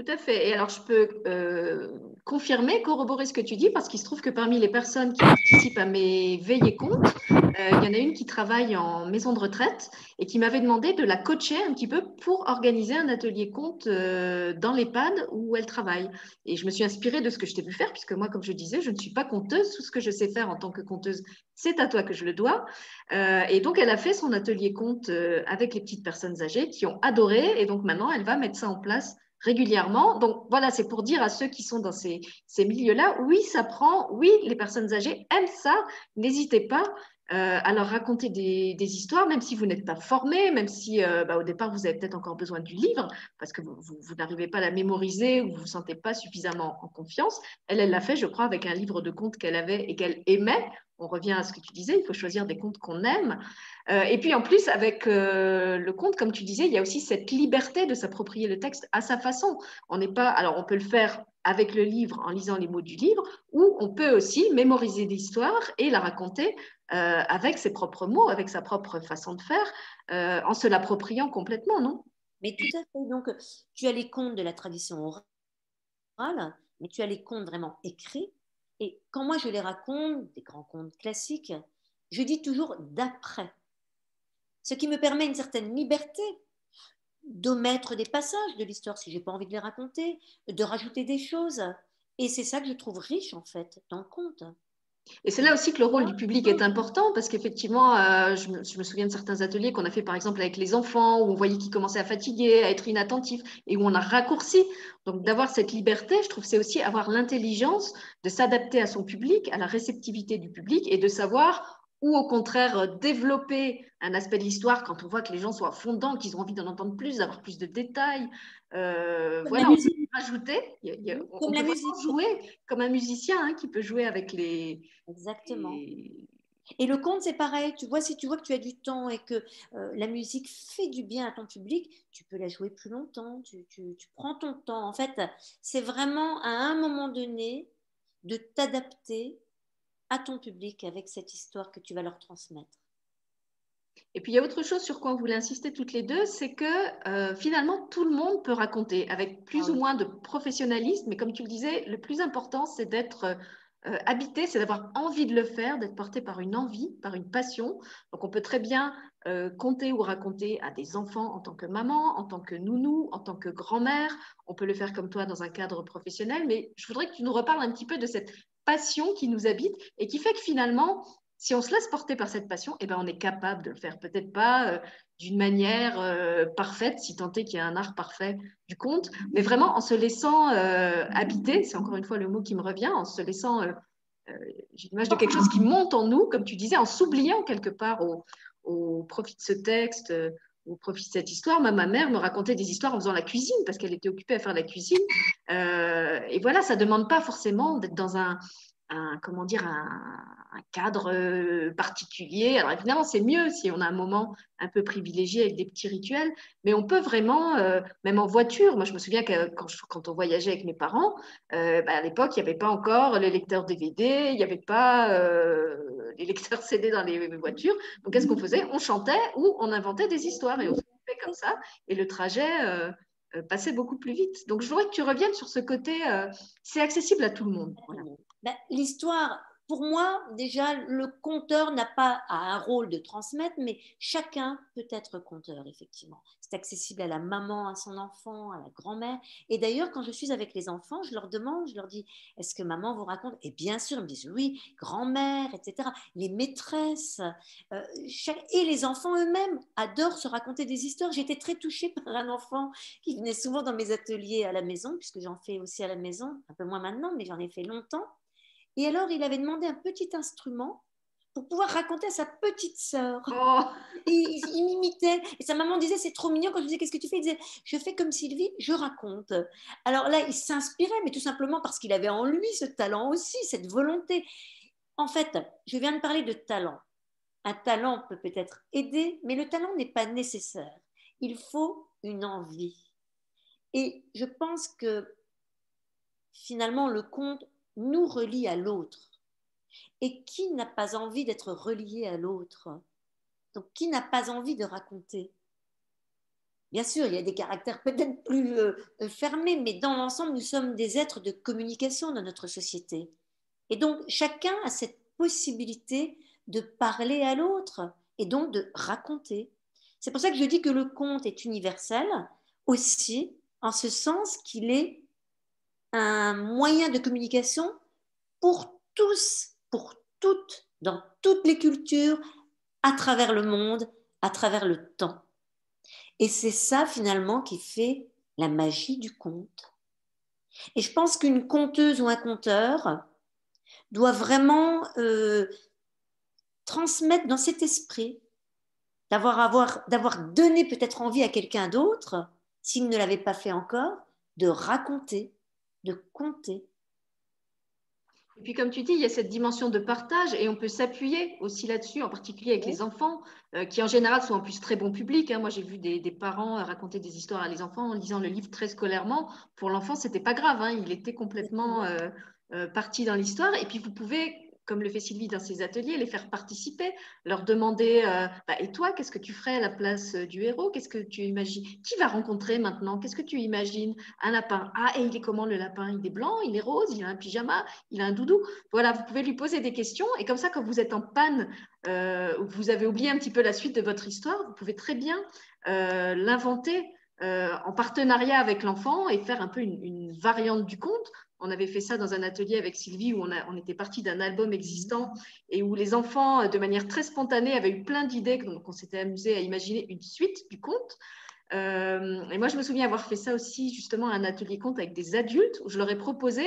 Tout à fait. Et alors, je peux euh, confirmer, corroborer ce que tu dis, parce qu'il se trouve que parmi les personnes qui participent à mes veillées comptes, euh, il y en a une qui travaille en maison de retraite et qui m'avait demandé de la coacher un petit peu pour organiser un atelier compte euh, dans l'EHPAD où elle travaille. Et je me suis inspirée de ce que je t'ai vu faire, puisque moi, comme je disais, je ne suis pas conteuse. Tout ce que je sais faire en tant que conteuse, c'est à toi que je le dois. et donc, elle a fait son atelier compte avec les petites personnes âgées qui ont adoré. Et donc, maintenant, elle va mettre ça en place régulièrement. Donc voilà, c'est pour dire à ceux qui sont dans ces, milieux-là, oui, ça prend, oui, les personnes âgées aiment ça, n'hésitez pas. Euh, à leur raconter des, histoires, même si vous n'êtes pas formé, même si euh, bah, au départ vous avez peut-être encore besoin du livre, parce que vous, n'arrivez pas à la mémoriser ou vous ne vous sentez pas suffisamment en confiance. Elle, elle l'a fait, je crois, avec un livre de contes qu'elle avait et qu'elle aimait. On revient à ce que tu disais, il faut choisir des contes qu'on aime. Euh, et puis en plus, avec euh, le conte, comme tu disais, il y a aussi cette liberté de s'approprier le texte à sa façon. On n'est pas, alors on peut le faire avec le livre en lisant les mots du livre, ou on peut aussi mémoriser l'histoire et la raconter euh, avec ses propres mots, avec sa propre façon de faire, en se l'appropriant complètement, non? Mais tout à fait. Donc, tu as les contes de la tradition orale, mais tu as les contes vraiment écrits. Et quand moi je les raconte, des grands contes classiques, je dis toujours d'après ce qui me permet une certaine liberté d'omettre des passages de l'histoire si j'ai pas envie de les raconter, de rajouter des choses. Et c'est ça que je trouve riche en fait dans le conte. Et c'est là aussi que le rôle du public est important parce qu'effectivement, euh, je, me, souviens de certains ateliers qu'on a fait par exemple avec les enfants où on voyait qu'ils commençaient à fatiguer, à être inattentifs et où on a raccourci. Donc d'avoir cette liberté, je trouve c'est aussi avoir l'intelligence de s'adapter à son public, à la réceptivité du public et de savoir ou au contraire euh, développer un aspect de l'histoire quand on voit que les gens sont à fond dedans, qu'ils ont envie d'en entendre plus, d'avoir plus de détails. Euh, voilà, on peut rajouter. on peut jouer comme un musicien hein, qui peut jouer avec les. Exactement. Et le conte, c'est pareil. Tu vois, si tu vois que tu as du temps et que euh, la musique fait du bien à ton public, tu peux la jouer plus longtemps. Tu, tu prends ton temps. En fait, c'est vraiment à un moment donné de t'adapter à ton public avec cette histoire que tu vas leur transmettre. Et puis il y a autre chose sur quoi on voulait insister toutes les deux, c'est que euh, finalement tout le monde peut raconter avec plus ah ou moins de professionnalisme, mais comme tu le disais, le plus important c'est d'être euh, habité, c'est d'avoir envie de le faire, d'être porté par une envie, par une passion. Donc on peut très bien euh, compter ou raconter à des enfants en tant que maman, en tant que nounou, en tant que grand-mère. On peut le faire comme toi dans un cadre professionnel, mais je voudrais que tu nous reparles un petit peu de cette qui nous habite et qui fait que finalement, si on se laisse porter par cette passion, eh ben, on est capable de le faire. Peut-être pas euh, d'une manière euh, parfaite, si tant est qu'il y a un art parfait du conte, mais vraiment en se laissant euh, habiter, c'est encore une fois le mot qui me revient, en se laissant, j'ai l'image de quelque chose qui monte en nous, comme tu disais, en s'oubliant quelque part au, profit de ce texte, au profit de cette histoire. ma mère me racontait des histoires en faisant la cuisine parce qu'elle était occupée à faire la cuisine. Euh, et voilà, ça demande pas forcément d'être dans un, comment dire, un, cadre euh, particulier. Alors évidemment, c'est mieux si on a un moment un peu privilégié avec des petits rituels, mais on peut vraiment, euh, même en voiture, moi je me souviens que quand, on voyageait avec mes parents, bah, à l'époque, il n'y avait pas encore les lecteurs DVD, il n'y avait pas les lecteurs CD dans les voitures. Donc qu'est-ce qu'on faisait? On chantait ou on inventait des histoires et on se fait comme ça. Et le trajet euh, passer beaucoup plus vite. Donc, je voudrais que tu reviennes sur ce côté, euh, c'est accessible à tout le monde. Ben, l'histoire, pour moi, déjà, le conteur n'a pas un rôle de transmettre, mais chacun peut être conteur, effectivement. C'est accessible à la maman, à son enfant, à la grand-mère. Et d'ailleurs, quand je suis avec les enfants, je leur demande, je leur dis, est-ce que maman vous raconte? Et bien sûr, ils me disent oui, grand-mère, etc. Les maîtresses euh, et les enfants eux-mêmes adorent se raconter des histoires. J'étais très touchée par un enfant qui venait souvent dans mes ateliers à la maison, puisque j'en fais aussi à la maison, un peu moins maintenant, mais j'en ai fait longtemps. Et alors, il avait demandé un petit instrument pour pouvoir raconter à sa petite sœur. Oh. Et il, m'imitait. Et sa maman disait, c'est trop mignon. Quand je disais, qu'est-ce que tu fais? Il disait, je fais comme Sylvie, je raconte. Alors là, il s'inspirait, mais tout simplement parce qu'il avait en lui ce talent aussi, cette volonté. En fait, je viens de parler de talent. Un talent peut peut-être aider, mais le talent n'est pas nécessaire. Il faut une envie. Et je pense que finalement, le conte nous relie à l'autre. Et qui n'a pas envie d'être relié à l'autre? Donc, qui n'a pas envie de raconter? Bien sûr, il y a des caractères peut-être plus euh, fermés, mais dans l'ensemble, nous sommes des êtres de communication dans notre société. Et donc, chacun a cette possibilité de parler à l'autre et donc de raconter. C'est pour ça que je dis que le conte est universel aussi, en ce sens qu'il est un moyen de communication pour tous, pour toutes, dans toutes les cultures, à travers le monde, à travers le temps. Et c'est ça finalement qui fait la magie du conte. Et je pense qu'une conteuse ou un conteur doit vraiment euh, transmettre dans cet esprit, d'avoir d'avoir donné peut-être envie à quelqu'un d'autre, s'il ne l'avait pas fait encore, de raconter, de compter. Et puis, comme tu dis, il y a cette dimension de partage et on peut s'appuyer aussi là-dessus, en particulier avec les enfants, euh, qui en général sont en plus très bons publics. Hein. Moi, j'ai vu des, parents raconter des histoires à les enfants en lisant le livre très scolairement. Pour l'enfant, c'était pas grave, hein. il était complètement euh, euh, parti dans l'histoire. Et puis, vous pouvez comme le fait Sylvie dans ses ateliers, les faire participer, leur demander euh, bah, Et toi, qu'est-ce que tu ferais à la place euh, du héros? Qu'est-ce que tu imagines? Qui va rencontrer maintenant? Qu'est-ce que tu imagines? Un lapin. Ah, et il est comment le lapin? Il est blanc, il est rose, il a un pyjama, il a un doudou. Voilà, vous pouvez lui poser des questions. Et comme ça, quand vous êtes en panne, euh, vous avez oublié un petit peu la suite de votre histoire, vous pouvez très bien l'inventer. en partenariat avec l'enfant et faire un peu une variante du conte on avait fait ça dans un atelier avec Sylvie où on, était parti d'un album existant et où les enfants, de manière très spontanée, avaient eu plein d'idées. Donc, on s'était amusé à imaginer une suite du conte. Euh, et moi, je me souviens avoir fait ça aussi, justement, à un atelier conte avec des adultes où je leur ai proposé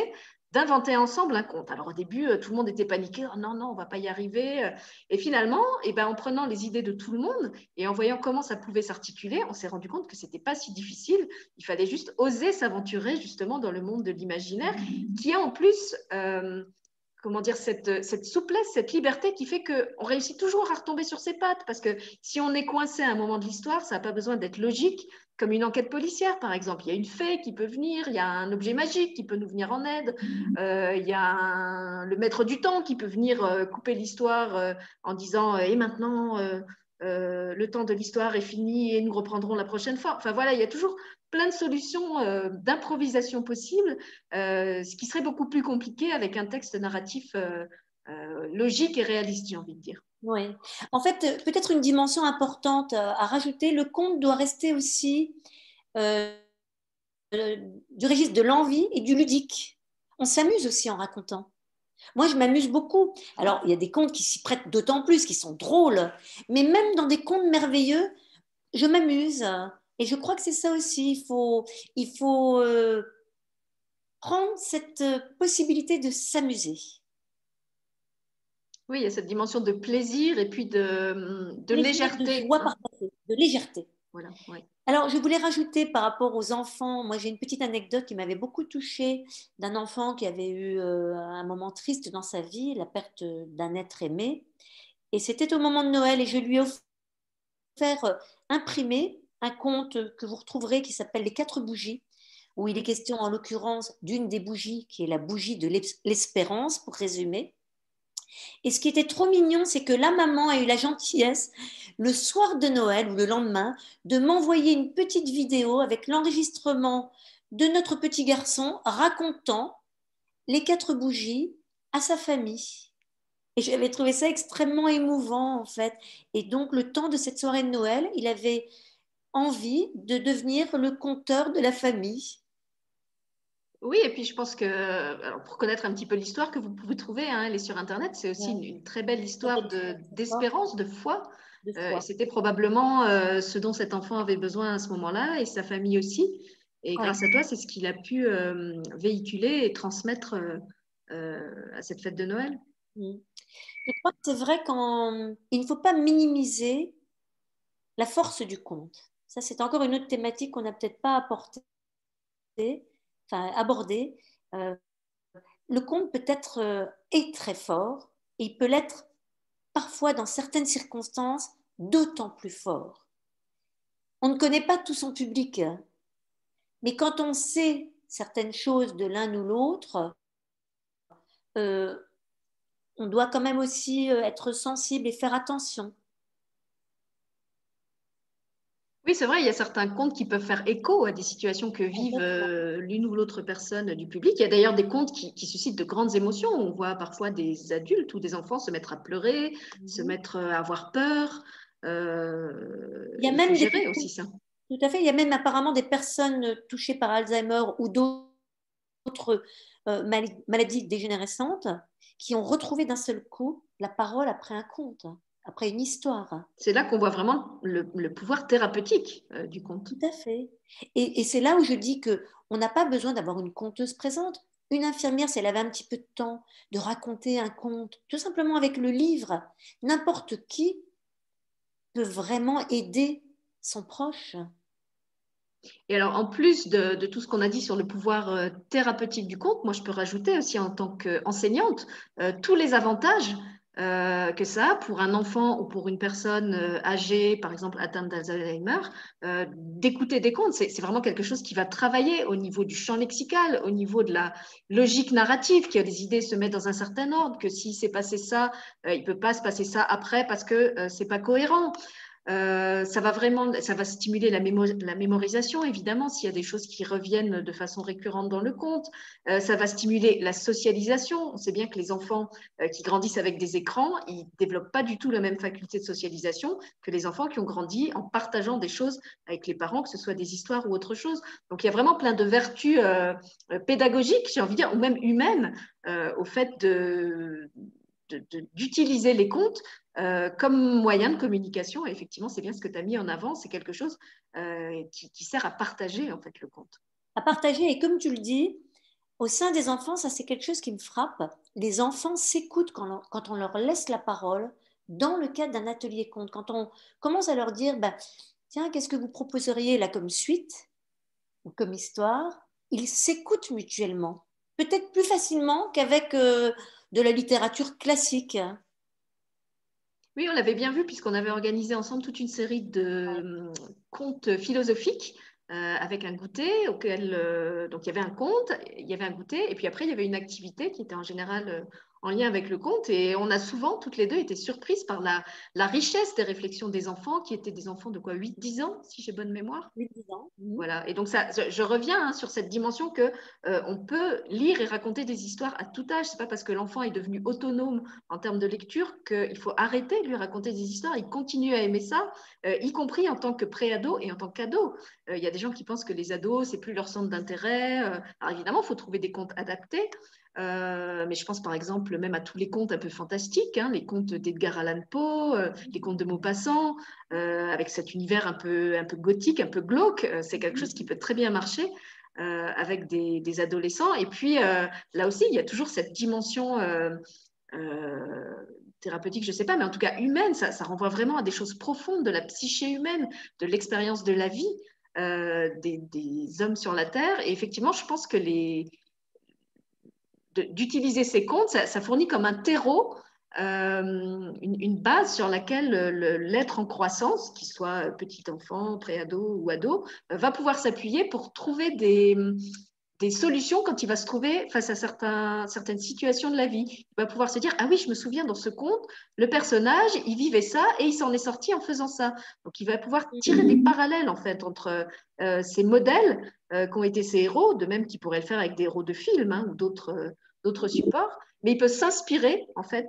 d'inventer ensemble un conte. Alors au début, euh, tout le monde était paniqué, oh, non, non, on va pas y arriver. Et finalement, eh ben, en prenant les idées de tout le monde et en voyant comment ça pouvait s'articuler, on s'est rendu compte que c'était pas si difficile. Il fallait juste oser s'aventurer justement dans le monde de l'imaginaire, qui a en plus euh, comment dire, cette, cette, souplesse, cette liberté qui fait qu'on réussit toujours à retomber sur ses pattes. Parce que si on est coincé à un moment de l'histoire, ça n'a pas besoin d'être logique, comme une enquête policière, par exemple. Il y a une fée qui peut venir, il y a un objet magique qui peut nous venir en aide, euh, il y a le maître du temps qui peut venir euh, couper l'histoire euh, en disant Et maintenant, le temps de l'histoire est fini et nous reprendrons la prochaine fois. Enfin voilà, il y a toujours plein de solutions d'improvisation possibles, ce qui serait beaucoup plus compliqué avec un texte narratif logique et réaliste, j'ai envie de dire. Oui. En fait, euh, peut-être une dimension importante euh, à rajouter, le conte doit rester aussi euh, du registre de l'envie et du ludique. On s'amuse aussi en racontant. Moi, je m'amuse beaucoup. Alors, il y a des contes qui s'y prêtent d'autant plus, qui sont drôles, mais même dans des contes merveilleux, je m'amuse. Et je crois que c'est ça aussi. Il faut, il faut prendre cette possibilité de s'amuser. Oui, il y a cette dimension de plaisir et puis de, de légèreté. De de légèreté. Alors, je voulais rajouter par rapport aux enfants, moi j'ai une petite anecdote qui m'avait beaucoup touchée d'un enfant qui avait eu euh, un moment triste dans sa vie, la perte d'un être aimé. Et c'était au moment de Noël et je lui ai offert euh, imprimer un conte que vous retrouverez qui s'appelle Les quatre bougies, où il est question en l'occurrence d'une des bougies qui est la bougie de l'espérance, pour résumer. Et ce qui était trop mignon, c'est que la maman a eu la gentillesse, le soir de Noël ou le lendemain, de m'envoyer une petite vidéo avec l'enregistrement de notre petit garçon racontant les quatre bougies à sa famille. Et j'avais trouvé ça extrêmement émouvant, en fait. Et donc, le temps de cette soirée de Noël, il avait envie de devenir le conteur de la famille. Oui, et puis je pense que, alors pour connaître un petit peu l'histoire que vous pouvez trouver, hein, elle est sur Internet, c'est aussi une, très belle histoire d'espérance, de, foi. Euh, c'était probablement euh, ce dont cet enfant avait besoin à ce moment-là, et sa famille aussi. Et grâce à toi, c'est ce qu'il a pu euh, véhiculer et transmettre à cette fête de Noël. Mmh. Je crois que c'est vrai qu'il ne faut pas minimiser la force du conte. Ça, c'est encore une autre thématique qu'on n'a peut-être pas apportée enfin, abordé, euh, le conte peut être euh, très fort et il peut l'être parfois dans certaines circonstances d'autant plus fort. On ne connaît pas tout son public, mais quand on sait certaines choses de l'un ou l'autre, euh, on doit quand même aussi être sensible et faire attention. Oui, c'est vrai, il y a certains contes qui peuvent faire écho à des situations que vivent euh, l'une ou l'autre personne du public. Il y a d'ailleurs des contes qui, suscitent de grandes émotions. On voit parfois des adultes ou des enfants se mettre à pleurer, se mettre à avoir peur. Euh, il y a même gérer aussi ça. Tout à fait. Il y a même apparemment des personnes touchées par Alzheimer ou d'autres euh, maladies dégénérescentes qui ont retrouvé d'un seul coup la parole après un conte après une histoire. C'est là qu'on voit vraiment le, pouvoir thérapeutique euh, du conte. Tout à fait. Et, c'est là où je dis que on n'a pas besoin d'avoir une conteuse présente. Une infirmière, si elle avait un petit peu de temps de raconter un conte, tout simplement avec le livre, n'importe qui peut vraiment aider son proche. Et alors, en plus de, tout ce qu'on a dit sur le pouvoir euh, thérapeutique du conte, moi, je peux rajouter aussi en tant qu'enseignante euh, tous les avantages euh, que ça pour un enfant ou pour une personne euh, âgée, par exemple atteinte d'Alzheimer, euh, d'écouter des contes. C'est vraiment quelque chose qui va travailler au niveau du champ lexical, au niveau de la logique narrative, que les idées se mettent dans un certain ordre, que si s'est passé ça, il ne peut pas se passer ça après parce que c'est pas cohérent. Euh, ça va vraiment, ça va stimuler la, la mémorisation, évidemment, s'il y a des choses qui reviennent de façon récurrente dans le conte. Euh, ça va stimuler la socialisation. On sait bien que les enfants euh, qui grandissent avec des écrans, ils développent pas du tout la même faculté de socialisation que les enfants qui ont grandi en partageant des choses avec les parents, que ce soit des histoires ou autre chose. Donc, il y a vraiment plein de vertus pédagogiques, j'ai envie de dire, ou même humaines, au fait de d'utiliser les contes euh, comme moyen de communication. Effectivement, c'est bien ce que tu as mis en avant, c'est quelque chose euh, qui, sert à partager en fait le conte. À partager, et comme tu le dis, au sein des enfants, ça c'est quelque chose qui me frappe. Les enfants s'écoutent quand, quand, on leur laisse la parole dans le cadre d'un atelier conte. Quand on commence à leur dire, bah, tiens, qu'est-ce que vous proposeriez là comme suite ou comme histoire? Ils s'écoutent mutuellement, peut-être plus facilement qu'avec euh, de la littérature classique. Oui, on l'avait bien vu puisqu'on avait organisé ensemble toute une série de euh, contes philosophiques euh, avec un goûter auquel euh, donc il y avait un conte, il y avait un goûter et puis après il y avait une activité qui était en général en lien avec le conte. Et on a souvent, toutes les deux, été surprises par la, la richesse des réflexions des enfants, qui étaient des enfants de quoi 8-10 ans, si j'ai bonne mémoire? 8-10 ans. Mhm. Voilà. Et donc, ça, je, reviens hein, sur cette dimension que euh, on peut lire et raconter des histoires à tout âge. C'est pas parce que l'enfant est devenu autonome en termes de lecture qu'il faut arrêter de lui raconter des histoires. Il continue à aimer ça, euh, y compris en tant que pré-ado et en tant qu'ado. Euh, il y a des gens qui pensent que les ados, c'est plus leur centre d'intérêt. alors évidemment, il faut trouver des contes adaptés. Euh, mais je pense par exemple même à tous les contes un peu fantastiques, hein, les contes d'Edgar Allan Poe, euh, les contes de Maupassant, euh, avec cet univers un peu, un peu gothique, un peu glauque. c'est quelque chose qui peut très bien marcher avec des, adolescents. Et puis là aussi, il y a toujours cette dimension thérapeutique, je ne sais pas, mais en tout cas humaine. Ça, ça, renvoie vraiment à des choses profondes de la psyché humaine, de l'expérience de la vie. des, des, hommes sur la Terre. Et effectivement, je pense que les, d'utiliser ces comptes, ça, fournit comme un terreau, euh, une, base sur laquelle l'être en croissance, qu'il soit petit enfant, préado ou ado, va pouvoir s'appuyer pour trouver des, des, solutions quand il va se trouver face à certaines situations de la vie. Il va pouvoir se dire, ah oui, je me souviens dans ce conte, le personnage, il vivait ça et il s'en est sorti en faisant ça. Donc il va pouvoir tirer des parallèles en fait entre euh, ces modèles qui ont été ses héros, de même qu'il pourrait le faire avec des héros de films hein, ou d'autres d'autres supports, mais il peut s'inspirer en fait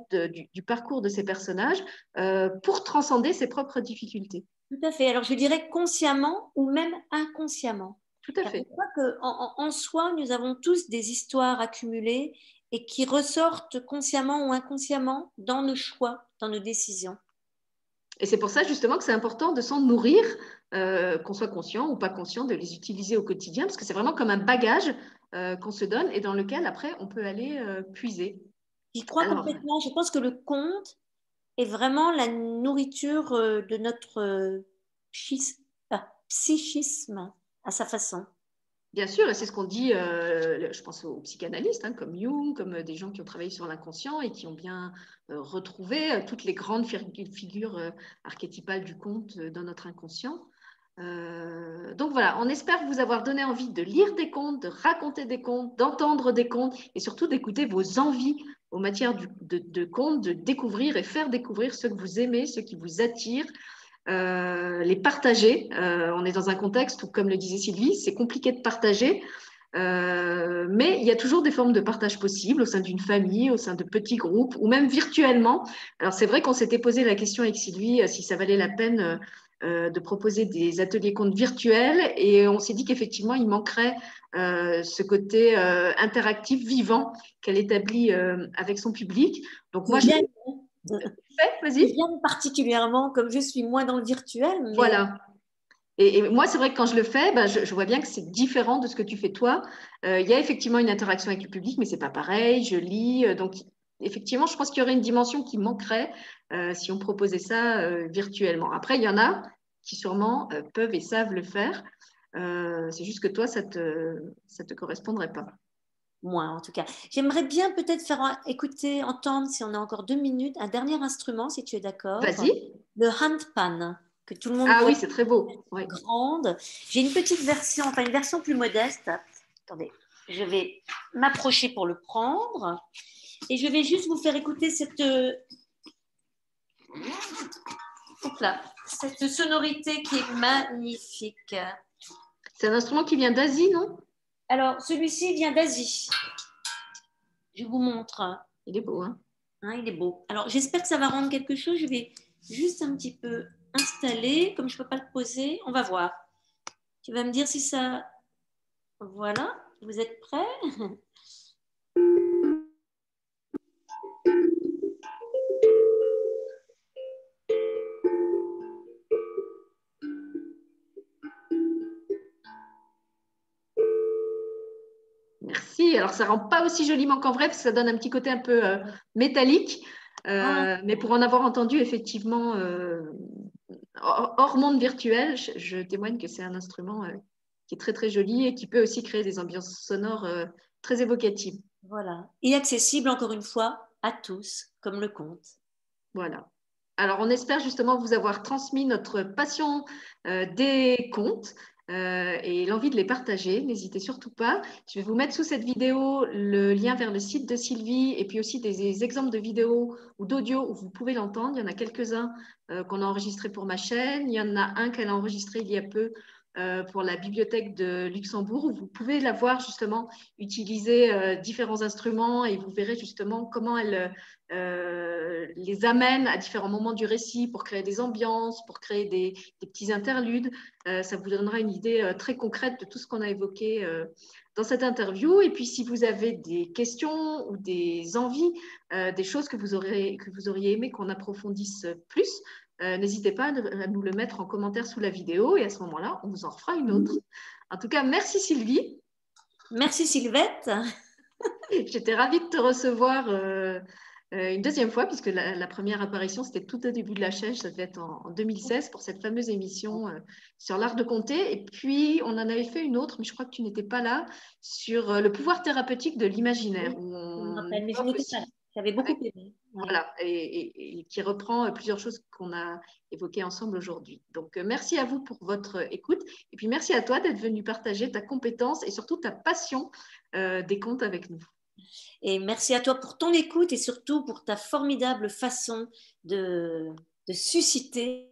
du, parcours de ces personnages euh, pour transcender ses propres difficultés. Tout à fait. Alors je dirais consciemment ou même inconsciemment. Tout à fait. Je crois qu'en en, soi, nous avons tous des histoires accumulées et qui ressortent consciemment ou inconsciemment dans nos choix, dans nos décisions. Et c'est pour ça justement que c'est important de s'en nourrir, euh, qu'on soit conscient ou pas conscient de les utiliser au quotidien, parce que c'est vraiment comme un bagage euh, qu'on se donne et dans lequel après on peut aller euh, puiser. J'y crois complètement. Je pense que le conte est vraiment la nourriture de notre psychisme à sa façon. Bien sûr, c'est ce qu'on dit, je pense aux psychanalystes, hein, comme Jung, comme des gens qui ont travaillé sur l'inconscient et qui ont bien retrouvé toutes les grandes figures archétypales du conte dans notre inconscient. Euh, donc voilà, on espère vous avoir donné envie de lire des contes, de raconter des contes, d'entendre des contes et surtout d'écouter vos envies en matière de, de, contes, de découvrir et faire découvrir ce que vous aimez, ce qui vous attire. Les partager. on est dans un contexte où, comme le disait Sylvie, c'est compliqué de partager. mais il y a toujours des formes de partage possibles au sein d'une famille, au sein de petits groupes ou même virtuellement. Alors c'est vrai qu'on s'était posé la question avec Sylvie si ça valait la peine euh, de proposer des ateliers comptes virtuels et on s'est dit qu'effectivement, il manquerait euh, ce côté euh, interactif, vivant qu'elle établit avec son public. Donc moi, je... Vas-y. particulièrement, comme je suis moins dans le virtuel. Voilà. Et, moi, c'est vrai que quand je le fais, ben, je, vois bien que c'est différent de ce que tu fais toi. Il y a effectivement une interaction avec le public, mais c'est pas pareil. Je lis, donc effectivement, je pense qu'il y aurait une dimension qui manquerait si on proposait ça virtuellement. Après, il y en a qui sûrement euh, peuvent et savent le faire. Euh, c'est juste que toi, ça ne te, ça te correspondrait pas. Moi, en tout cas. J'aimerais bien peut-être faire écouter, entendre, si on a encore deux minutes, un dernier instrument, si tu es d'accord. Vas-y. Le handpan, que tout le monde Ah oui, c'est très beau. Grande. J'ai une petite version, enfin une version plus modeste. Attendez, je vais m'approcher pour le prendre. Et je vais juste vous faire écouter cette... là cette sonorité qui est magnifique. C'est un instrument qui vient d'Asie, non? Alors, celui-ci vient d'Asie. Je vous montre. Il est beau, hein, hein Il est beau. Alors, j'espère que ça va rendre quelque chose. Je vais juste un petit peu installer. Comme je ne peux pas le poser, on va voir. Tu vas me dire si ça... Voilà. Vous êtes prêts? Alors, ça rend pas aussi joliment qu'en vrai, parce que ça donne un petit côté un peu euh, métallique. Euh, mais pour en avoir entendu, effectivement, euh, hors monde virtuel, je, témoigne que c'est un instrument qui est très, très joli et qui peut aussi créer des ambiances sonores très évocatives. Voilà. Et accessible, encore une fois, à tous, comme le conte. Voilà. Alors, on espère justement vous avoir transmis notre passion des contes. Euh, et l'envie de les partager. N'hésitez surtout pas. Je vais vous mettre sous cette vidéo le lien vers le site de Sylvie et puis aussi des, exemples de vidéos ou d'audio où vous pouvez l'entendre. Il y en a quelques-uns euh, qu'on a enregistrés pour ma chaîne. Il y en a un qu'elle a enregistré il y a peu pour la bibliothèque de Luxembourg où vous pouvez la voir justement utiliser différents instruments et vous verrez justement comment elle euh, les amène à différents moments du récit pour créer des ambiances, pour créer des, petits interludes. Euh, ça vous donnera une idée euh, très concrète de tout ce qu'on a évoqué dans cette interview. Et puis, si vous avez des questions ou des envies, des choses que vous auriez aimé qu'on approfondisse plus, n'hésitez pas à nous le mettre en commentaire sous la vidéo et à ce moment-là, on vous en fera une autre. En tout cas, merci Sylvie. Merci Sylvette. J'étais ravie de te recevoir euh, une deuxième fois, puisque la, première apparition, c'était tout au début de la chaîne, ça devait être en, 2016 pour cette fameuse émission euh, sur l'art de compter. Et puis, on en avait fait une autre, mais je crois que tu n'étais pas là, sur euh, le pouvoir thérapeutique de l'imaginaire. J'avais beaucoup aimé. Voilà, et, qui reprend plusieurs choses qu'on a évoquées ensemble aujourd'hui. Donc, merci à vous pour votre écoute. Et puis, merci à toi d'être venu partager ta compétence et surtout ta passion des comptes avec nous. Et merci à toi pour ton écoute et surtout pour ta formidable façon de, susciter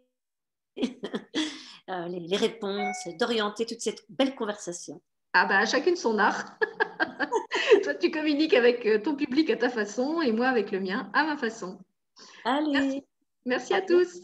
euh, les, réponses, d'orienter toute cette belle conversation. Ah bah, chacune son art. toi, tu communiques avec euh, ton public à ta façon et moi avec le mien à ma façon. Allez. Merci, à tous.